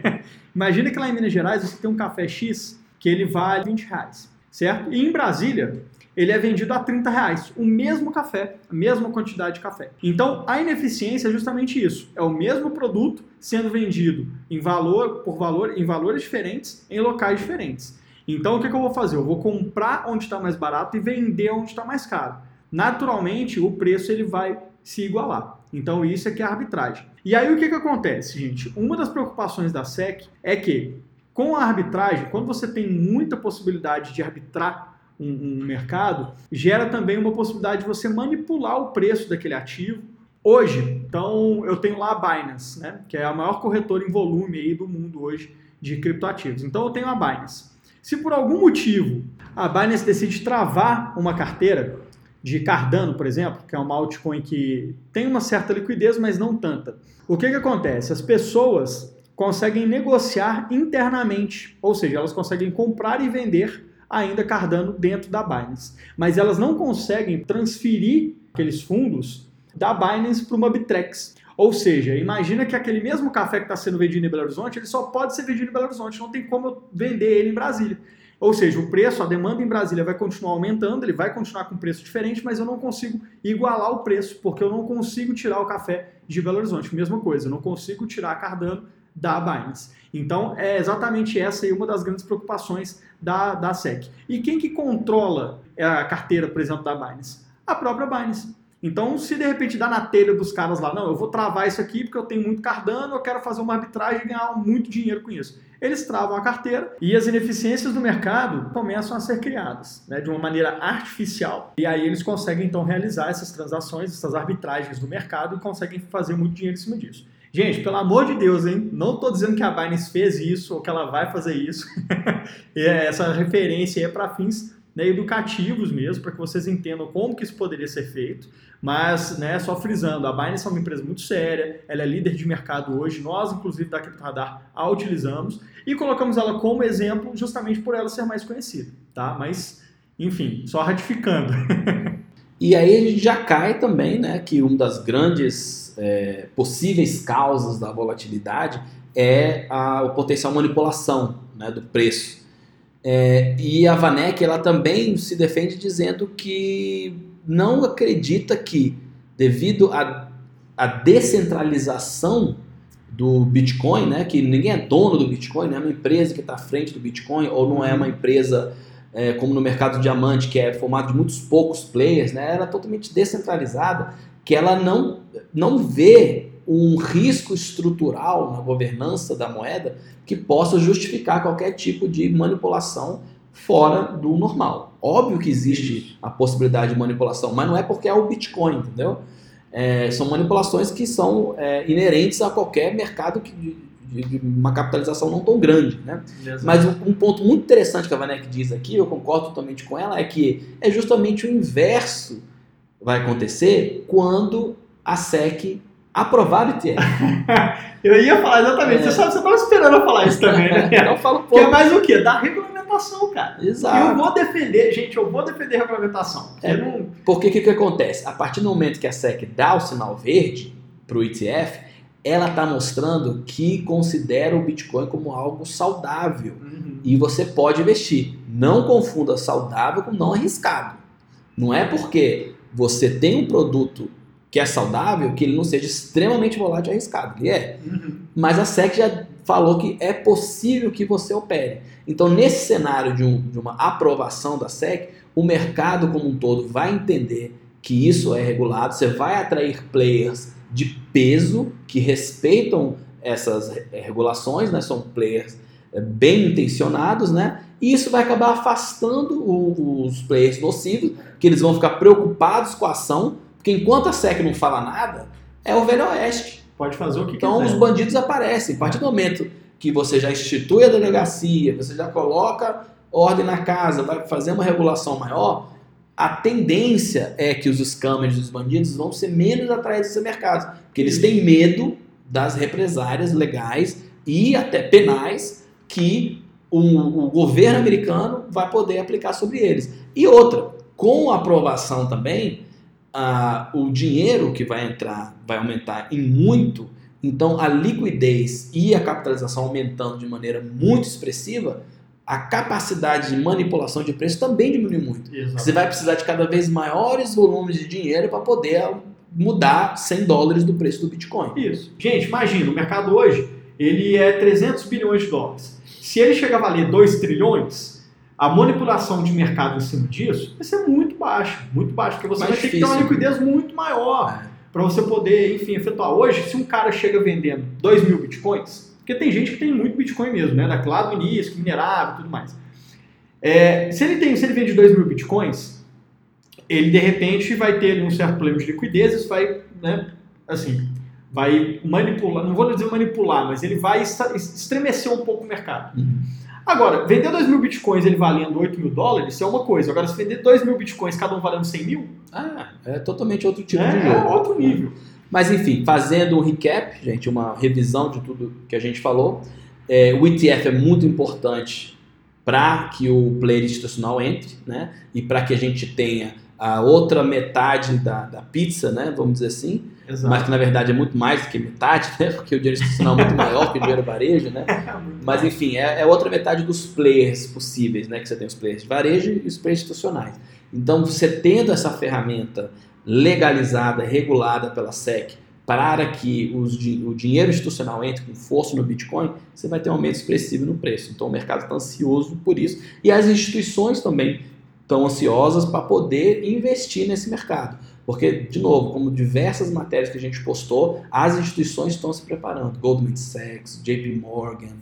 [LAUGHS] Imagina que lá em Minas Gerais você tem um café X que ele vale 20 reais, certo? E em Brasília, ele é vendido a 30 reais. O mesmo café, a mesma quantidade de café. Então, a ineficiência é justamente isso. É o mesmo produto sendo vendido em valor, por valor, em valores diferentes, em locais diferentes. Então, o que, que eu vou fazer? Eu vou comprar onde está mais barato e vender onde está mais caro. Naturalmente, o preço ele vai se igualar. Então, isso é que é a arbitragem. E aí, o que, que acontece, gente? Uma das preocupações da SEC é que, com a arbitragem, quando você tem muita possibilidade de arbitrar um, um mercado, gera também uma possibilidade de você manipular o preço daquele ativo. Hoje, então, eu tenho lá a Binance, né, que é a maior corretora em volume aí do mundo hoje de criptoativos. Então, eu tenho a Binance. Se por algum motivo a Binance decide travar uma carteira de Cardano, por exemplo, que é uma altcoin que tem uma certa liquidez, mas não tanta. O que, que acontece? As pessoas conseguem negociar internamente, ou seja, elas conseguem comprar e vender ainda Cardano dentro da Binance. Mas elas não conseguem transferir aqueles fundos da Binance para uma Bitrex. Ou seja, imagina que aquele mesmo café que está sendo vendido em Belo Horizonte, ele só pode ser vendido em Belo Horizonte, não tem como eu vender ele em Brasília. Ou seja, o preço, a demanda em Brasília vai continuar aumentando, ele vai continuar com preço diferente, mas eu não consigo igualar o preço, porque eu não consigo tirar o café de Belo Horizonte. Mesma coisa, eu não consigo tirar Cardano da Binance. Então, é exatamente essa aí uma das grandes preocupações da, da SEC. E quem que controla a carteira, por exemplo, da Binance? A própria Binance. Então, se de repente dá na telha dos caras lá, não, eu vou travar isso aqui porque eu tenho muito Cardano, eu quero fazer uma arbitragem e ganhar muito dinheiro com isso. Eles travam a carteira e as ineficiências do mercado começam a ser criadas né, de uma maneira artificial. E aí eles conseguem então realizar essas transações, essas arbitragens do mercado e conseguem fazer muito dinheiro em cima disso. Gente, pelo amor de Deus, hein? Não estou dizendo que a Binance fez isso ou que ela vai fazer isso. [LAUGHS] Essa referência é para fins né, educativos mesmo, para que vocês entendam como que isso poderia ser feito. Mas, né, só frisando, a Binance é uma empresa muito séria, ela é líder de mercado hoje, nós, inclusive, da Radar, a utilizamos e colocamos ela como exemplo justamente por ela ser mais conhecida, tá? Mas, enfim, só ratificando. [LAUGHS] e aí a gente já cai também, né, que uma das grandes é, possíveis causas da volatilidade é a, a potencial manipulação né, do preço. É, e a Vanek ela também se defende dizendo que não acredita que, devido à, à descentralização do Bitcoin, né, que ninguém é dono do Bitcoin, não é uma empresa que está à frente do Bitcoin, ou não é uma empresa é, como no mercado do diamante, que é formado de muitos poucos players, né, ela é totalmente descentralizada, que ela não, não vê um risco estrutural na governança da moeda que possa justificar qualquer tipo de manipulação fora do normal. Óbvio que existe a possibilidade de manipulação, mas não é porque é o Bitcoin, entendeu? É, são manipulações que são é, inerentes a qualquer mercado que, de, de, uma capitalização não tão grande. Né? Mas um, um, ponto muito interessante que a Vanek diz aqui, eu concordo totalmente com ela, é que é justamente o inverso vai acontecer quando a SEC ETF. [LAUGHS] eu ia falar exatamente, é. você sabe, você estava esperando eu falar isso também, né? [LAUGHS] Então fala um pouco. Que é mais o quê? Da regulamentação, cara. Exato. E eu vou defender, gente, eu vou defender a regulamentação. É, não... Porque o que, que acontece? A partir do momento que a SEC dá o sinal verde para o ETF, ela está mostrando que considera o Bitcoin como algo saudável. Uhum. E você pode investir. Não confunda saudável com não arriscado. Não é porque você tem um produto que é saudável, que ele não seja extremamente volátil e arriscado. Ele é. Uhum. Mas a SEC já falou que é possível que você opere. Então, nesse cenário de, um, de uma aprovação da SEC, o mercado como um todo vai entender que isso é regulado, você vai atrair players de peso que respeitam essas regulações, né? são players é, bem intencionados, né? e isso vai acabar afastando os players nocivos, que eles vão ficar preocupados com a ação, porque enquanto a SEC não fala nada, é o velho oeste. Pode fazer o que então, quiser. Então os bandidos aparecem. A partir do momento que você já institui a delegacia, você já coloca ordem na casa, vai fazer uma regulação maior, a tendência é que os scammers os bandidos vão ser menos atraídos desse mercado. Porque eles têm medo das represárias legais e até penais que o, o governo americano vai poder aplicar sobre eles. E outra, com a aprovação também a, o dinheiro que vai entrar vai aumentar em muito, então a liquidez e a capitalização aumentando de maneira muito expressiva, a capacidade de manipulação de preço também diminui muito. Você vai precisar de cada vez maiores volumes de dinheiro para poder mudar 100 dólares do preço do Bitcoin. Isso. Gente, imagina, o mercado hoje ele é 300 bilhões de dólares. Se ele chega a valer 2 trilhões, a manipulação de mercado em cima disso vai ser muito baixa, muito baixa, porque você Mais vai ter difícil, que ter uma liquidez né? muito maior é. para você poder, enfim, efetuar. Hoje, se um cara chega vendendo 2 mil bitcoins, porque tem gente que tem muito bitcoin mesmo, né, daquela do início, minerável e tudo mais. É, se ele tem, se ele vende 2 mil bitcoins, ele de repente vai ter um certo problema de liquidez, isso vai, né, assim, vai manipular, não vou dizer manipular, mas ele vai estremecer um pouco o mercado. Uhum. Agora, vender 2 mil bitcoins ele valendo 8 mil dólares, isso é uma coisa. Agora, se vender 2 mil bitcoins cada um valendo 100 mil... Ah, é totalmente outro tipo é, de jogo. É outro nível. Mas, enfim, fazendo um recap, gente, uma revisão de tudo que a gente falou, é, o ETF é muito importante para que o player institucional entre, né? E para que a gente tenha a outra metade da, da pizza, né? Vamos dizer assim. Exato. Mas que na verdade é muito mais do que metade, né? Porque o dinheiro institucional é muito maior que o dinheiro varejo, né? [LAUGHS] Mas enfim, é, é outra metade dos players possíveis, né? Que você tem os players de varejo e os players institucionais. Então, você tendo essa ferramenta legalizada, regulada pela SEC, para que os, o dinheiro institucional entre com força no Bitcoin, você vai ter um aumento expressivo no preço. Então, o mercado está ansioso por isso. E as instituições também estão ansiosas para poder investir nesse mercado. Porque, de novo, como diversas matérias que a gente postou, as instituições estão se preparando. Goldman Sachs, JP Morgan.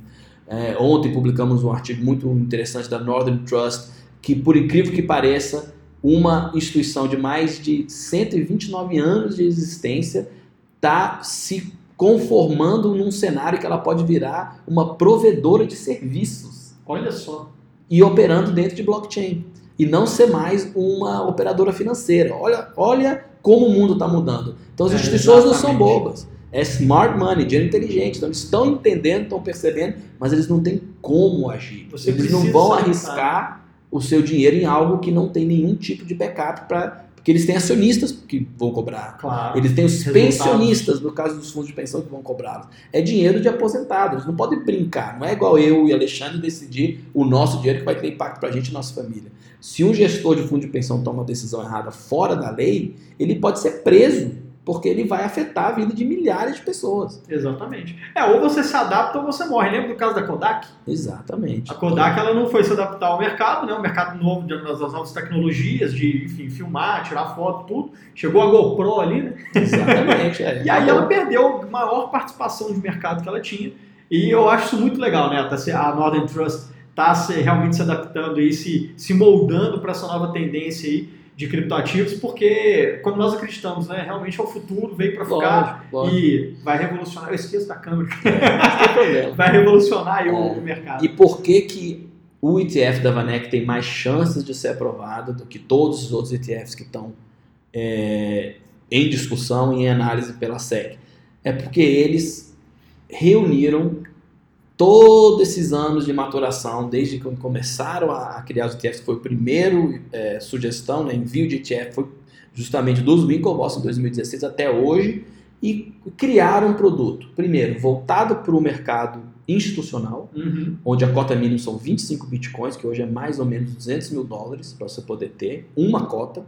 É, ontem publicamos um artigo muito interessante da Northern Trust, que, por incrível que pareça, uma instituição de mais de 129 anos de existência está se conformando num cenário que ela pode virar uma provedora de serviços. Olha só. E operando dentro de blockchain e não ser mais uma operadora financeira. Olha, olha como o mundo está mudando. Então as é, instituições não são bobas. É smart money, dinheiro inteligente. Então eles estão entendendo, estão percebendo, mas eles não têm como agir. Você eles não vão arriscar o seu dinheiro em algo que não tem nenhum tipo de backup para porque eles têm acionistas que vão cobrar. Claro. Eles têm os Resultados. pensionistas, no caso dos fundos de pensão, que vão cobrar. É dinheiro de aposentado. Eles não podem brincar. Não é igual eu e Alexandre decidir o nosso dinheiro que vai ter impacto para a gente e nossa família. Se um gestor de fundo de pensão toma uma decisão errada fora da lei, ele pode ser preso porque ele vai afetar a vida de milhares de pessoas. Exatamente. É, ou você se adapta ou você morre. Lembra do caso da Kodak? Exatamente. A Kodak ela não foi se adaptar ao mercado, né? O mercado novo das novas tecnologias, de enfim, filmar, tirar foto, tudo. Chegou a GoPro ali, né? Exatamente. É. [LAUGHS] e aí ela perdeu a maior participação de mercado que ela tinha. E eu acho isso muito legal, né? A Northern Trust está realmente se adaptando e se, se moldando para essa nova tendência aí de criptoativos, porque, como nós acreditamos, né, realmente é o futuro, veio para ficar lógico, lógico. e vai revolucionar. Eu esqueço da câmera. [LAUGHS] É, vai revolucionar é. o mercado. E por que, que o ETF da Vanek tem mais chances de ser aprovado do que todos os outros ETFs que estão é, em discussão e em análise pela SEC? É porque eles reuniram todos esses anos de maturação, desde quando começaram a criar os ETFs, foi o primeiro é, sugestão, né, envio de ETF, foi justamente dos Winklevoss em 2016 até hoje, e criaram um produto, primeiro, voltado para o mercado institucional, uhum. onde a cota mínima são 25 bitcoins, que hoje é mais ou menos 200 mil dólares para você poder ter uma cota.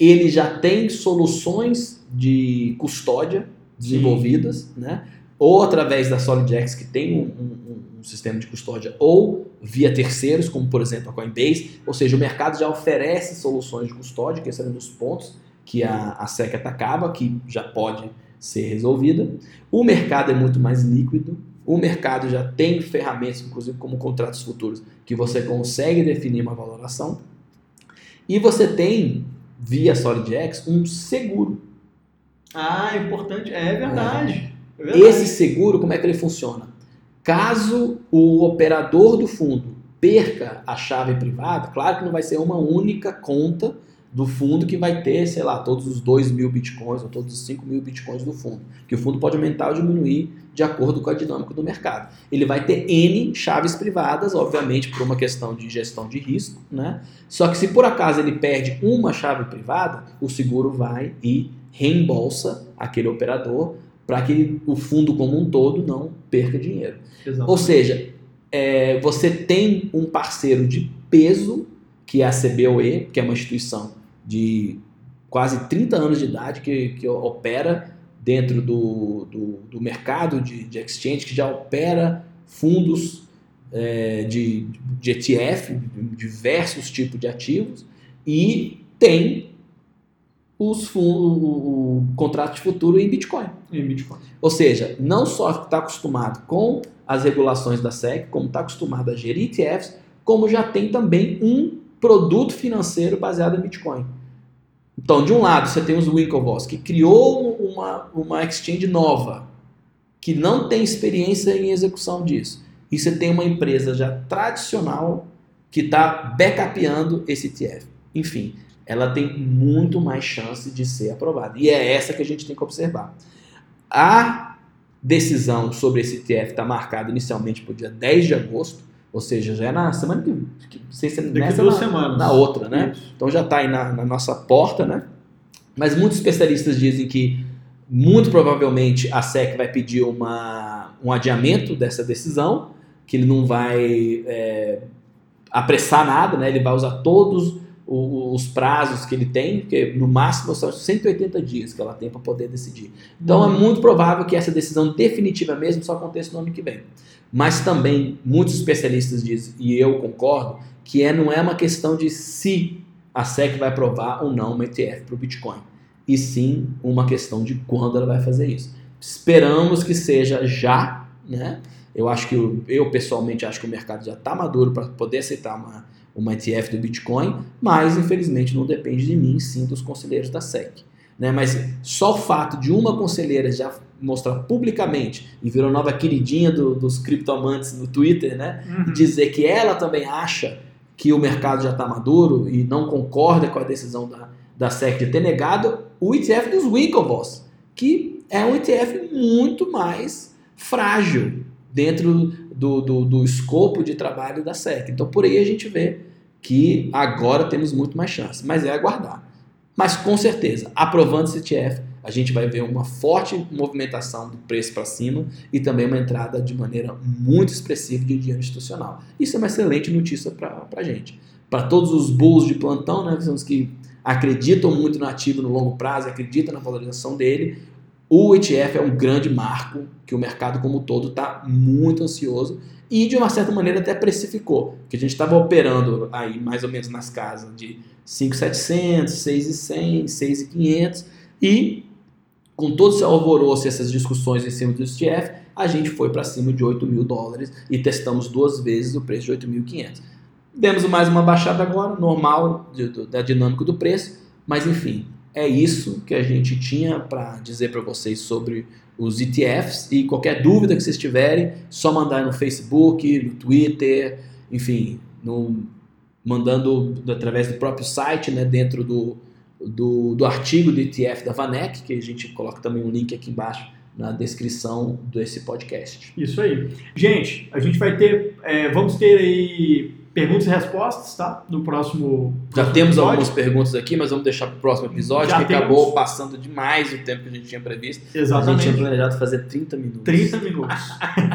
Ele já tem soluções de custódia desenvolvidas, Sim. né? Ou através da SolidX, que tem um, um, um, sistema de custódia, ou via terceiros, como por exemplo a Coinbase, ou seja, o mercado já oferece soluções de custódia, que esse é um dos pontos que a, a SEC atacava, que já pode ser resolvida. O mercado é muito mais líquido, o mercado já tem ferramentas, inclusive como contratos futuros, que você consegue definir uma valoração. E você tem, via SolidX, um seguro. Ah, importante. É verdade. É. Esse seguro, como é que ele funciona? Caso o operador do fundo perca a chave privada, claro que não vai ser uma única conta do fundo que vai ter, sei lá, todos os 2 mil bitcoins ou todos os 5 mil bitcoins do fundo. Que o fundo pode aumentar ou diminuir de acordo com a dinâmica do mercado. Ele vai ter N chaves privadas, obviamente por uma questão de gestão de risco, né? Só que se por acaso ele perde uma chave privada, o seguro vai e reembolsa aquele operador para que o fundo como um todo não perca dinheiro. Exatamente. Ou seja, é, você tem um parceiro de peso, que é a CBOE, que é uma instituição de quase 30 anos de idade, que, que opera dentro do, do, do mercado de, de, exchange, que já opera fundos é, de, de ETF, diversos tipos de ativos, e tem os, o, o, o contrato de futuro em Bitcoin. Em Bitcoin. Ou seja, não só está acostumado com as regulações da SEC, como está acostumado a gerir ETFs, como já tem também um produto financeiro baseado em Bitcoin. Então, de um lado, você tem os Winklevoss, que criou uma, uma exchange nova, que não tem experiência em execução disso. E você tem uma empresa já tradicional que está backupeando esse ETF. Enfim, ela tem muito mais chance de ser aprovada. E é essa que a gente tem que observar. A decisão sobre esse ETF está marcada inicialmente para o dia 10 de agosto, Ou seja, já é na semana que. que sei se é Daqui nessa duas na, semanas. na outra, né? Isso. Então já está aí na, na nossa porta, né? Mas muitos especialistas dizem que muito provavelmente a SEC vai pedir uma, um adiamento dessa decisão, que ele não vai é, apressar nada, né? Ele vai usar todos os prazos que ele tem, porque no máximo são 180 dias que ela tem para poder decidir. Então é muito provável que essa decisão definitiva mesmo só aconteça no ano que vem. Mas também muitos especialistas dizem, e eu concordo, que é, não é uma questão de se a SEC vai aprovar ou não uma ETF para o Bitcoin, e sim uma questão de quando ela vai fazer isso. Esperamos que seja já, né? Eu acho que o- eu pessoalmente acho que o mercado já está maduro para poder aceitar uma, uma ETF do Bitcoin, mas infelizmente não depende de mim, sim dos conselheiros da SEC. Né? Mas só o fato de uma conselheira já mostrar publicamente e virou nova queridinha do- dos criptoamantes no Twitter, né? Uhum. dizer que ela também acha que o mercado já está maduro e não concorda com a decisão da, da SEC de ter negado o ETF dos Winklevoss, que é um ETF muito mais frágil dentro do, do, do escopo de trabalho da SEC. Então por aí a gente vê que agora temos muito mais chance, mas é aguardar. Mas com certeza, aprovando esse ETF, a gente vai ver uma forte movimentação do preço para cima e também uma entrada de maneira muito expressiva de dinheiro institucional. Isso é uma excelente notícia para a gente. Para todos os bulls de plantão, né, que acreditam muito no ativo no longo prazo, acreditam na valorização dele, o ETF é um grande marco que o mercado como um todo está muito ansioso e de uma certa maneira até precificou, que a gente estava operando aí mais ou menos nas casas de 5.700, 6.100, 6.500 e com todo esse alvoroço e essas discussões em cima do ETF, a gente foi para cima de 8 mil dólares e testamos duas vezes o preço de 8.500. Demos mais uma baixada agora, normal da dinâmica do preço, mas enfim, é isso que a gente tinha para dizer para vocês sobre os ETFs e qualquer dúvida que vocês tiverem, só mandar no Facebook, no Twitter, enfim, no, mandando através do próprio site, né, dentro do, do, do artigo do ETF da Vanek, que a gente coloca também um link aqui embaixo na descrição desse podcast. Isso aí. Gente, a gente vai ter. é, vamos ter aí perguntas e respostas, tá? No próximo. Já próximo temos episódio. algumas perguntas aqui, mas vamos deixar para o próximo episódio, Já que temos. acabou passando demais o tempo que a gente tinha previsto. A gente Exatamente. tinha planejado fazer 30 minutos. 30 minutos.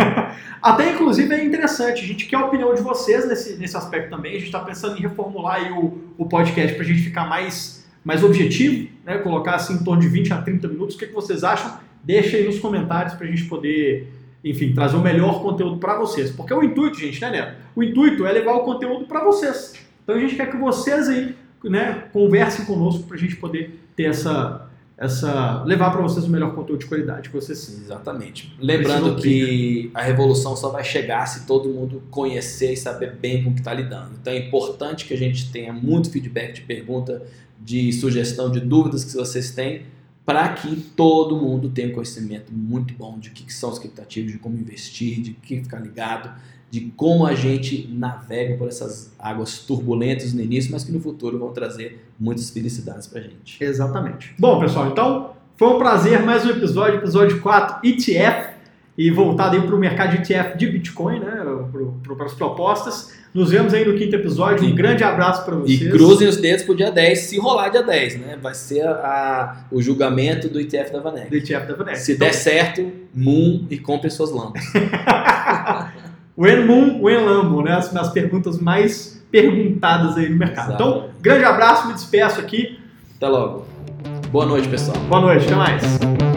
[LAUGHS] Até, inclusive, é interessante. A gente quer a opinião de vocês nesse, nesse aspecto também. A gente está pensando em reformular aí o, o podcast para a gente ficar mais, mais objetivo, né? colocar assim em torno de 20 a 30 minutos. O que, que vocês acham? Deixa aí nos comentários para a gente poder, enfim, trazer o melhor conteúdo para vocês. Porque o intuito, gente, né, Neto? O intuito é levar o conteúdo para vocês. Então a gente quer que vocês aí né, conversem conosco para a gente poder ter essa. Essa, levar para vocês o melhor conteúdo de qualidade que vocês Exatamente. Lembrando Precisam que a revolução só vai chegar se todo mundo conhecer e saber bem com o que está lidando. Então é importante que a gente tenha muito feedback de pergunta, de sugestão, de dúvidas que vocês têm, para que todo mundo tenha um conhecimento muito bom de o que que são as expectativas, de como investir, de que ficar ligado, de como a gente navega por essas águas turbulentas no início, mas que no futuro vão trazer muitas felicidades para a gente. Exatamente. Bom, pessoal, então foi um prazer mais um episódio, episódio 4, ETF, e voltado aí para o mercado de ETF de Bitcoin, né? Para as propostas. Nos vemos aí no quinto episódio. Um grande abraço para vocês. E cruzem os dedos pro dia 10, se rolar dia 10, né? Vai ser a, o julgamento do ETF da do Vanek. ETF da Vanek. Se der certo, Moon e compre suas lâmpadas. [LAUGHS] When Moon, When Lambo, né? As, as perguntas mais perguntadas aí no mercado. Então, Exatamente. grande abraço, me despeço aqui. Até logo. Boa noite, pessoal. Boa noite, até mais.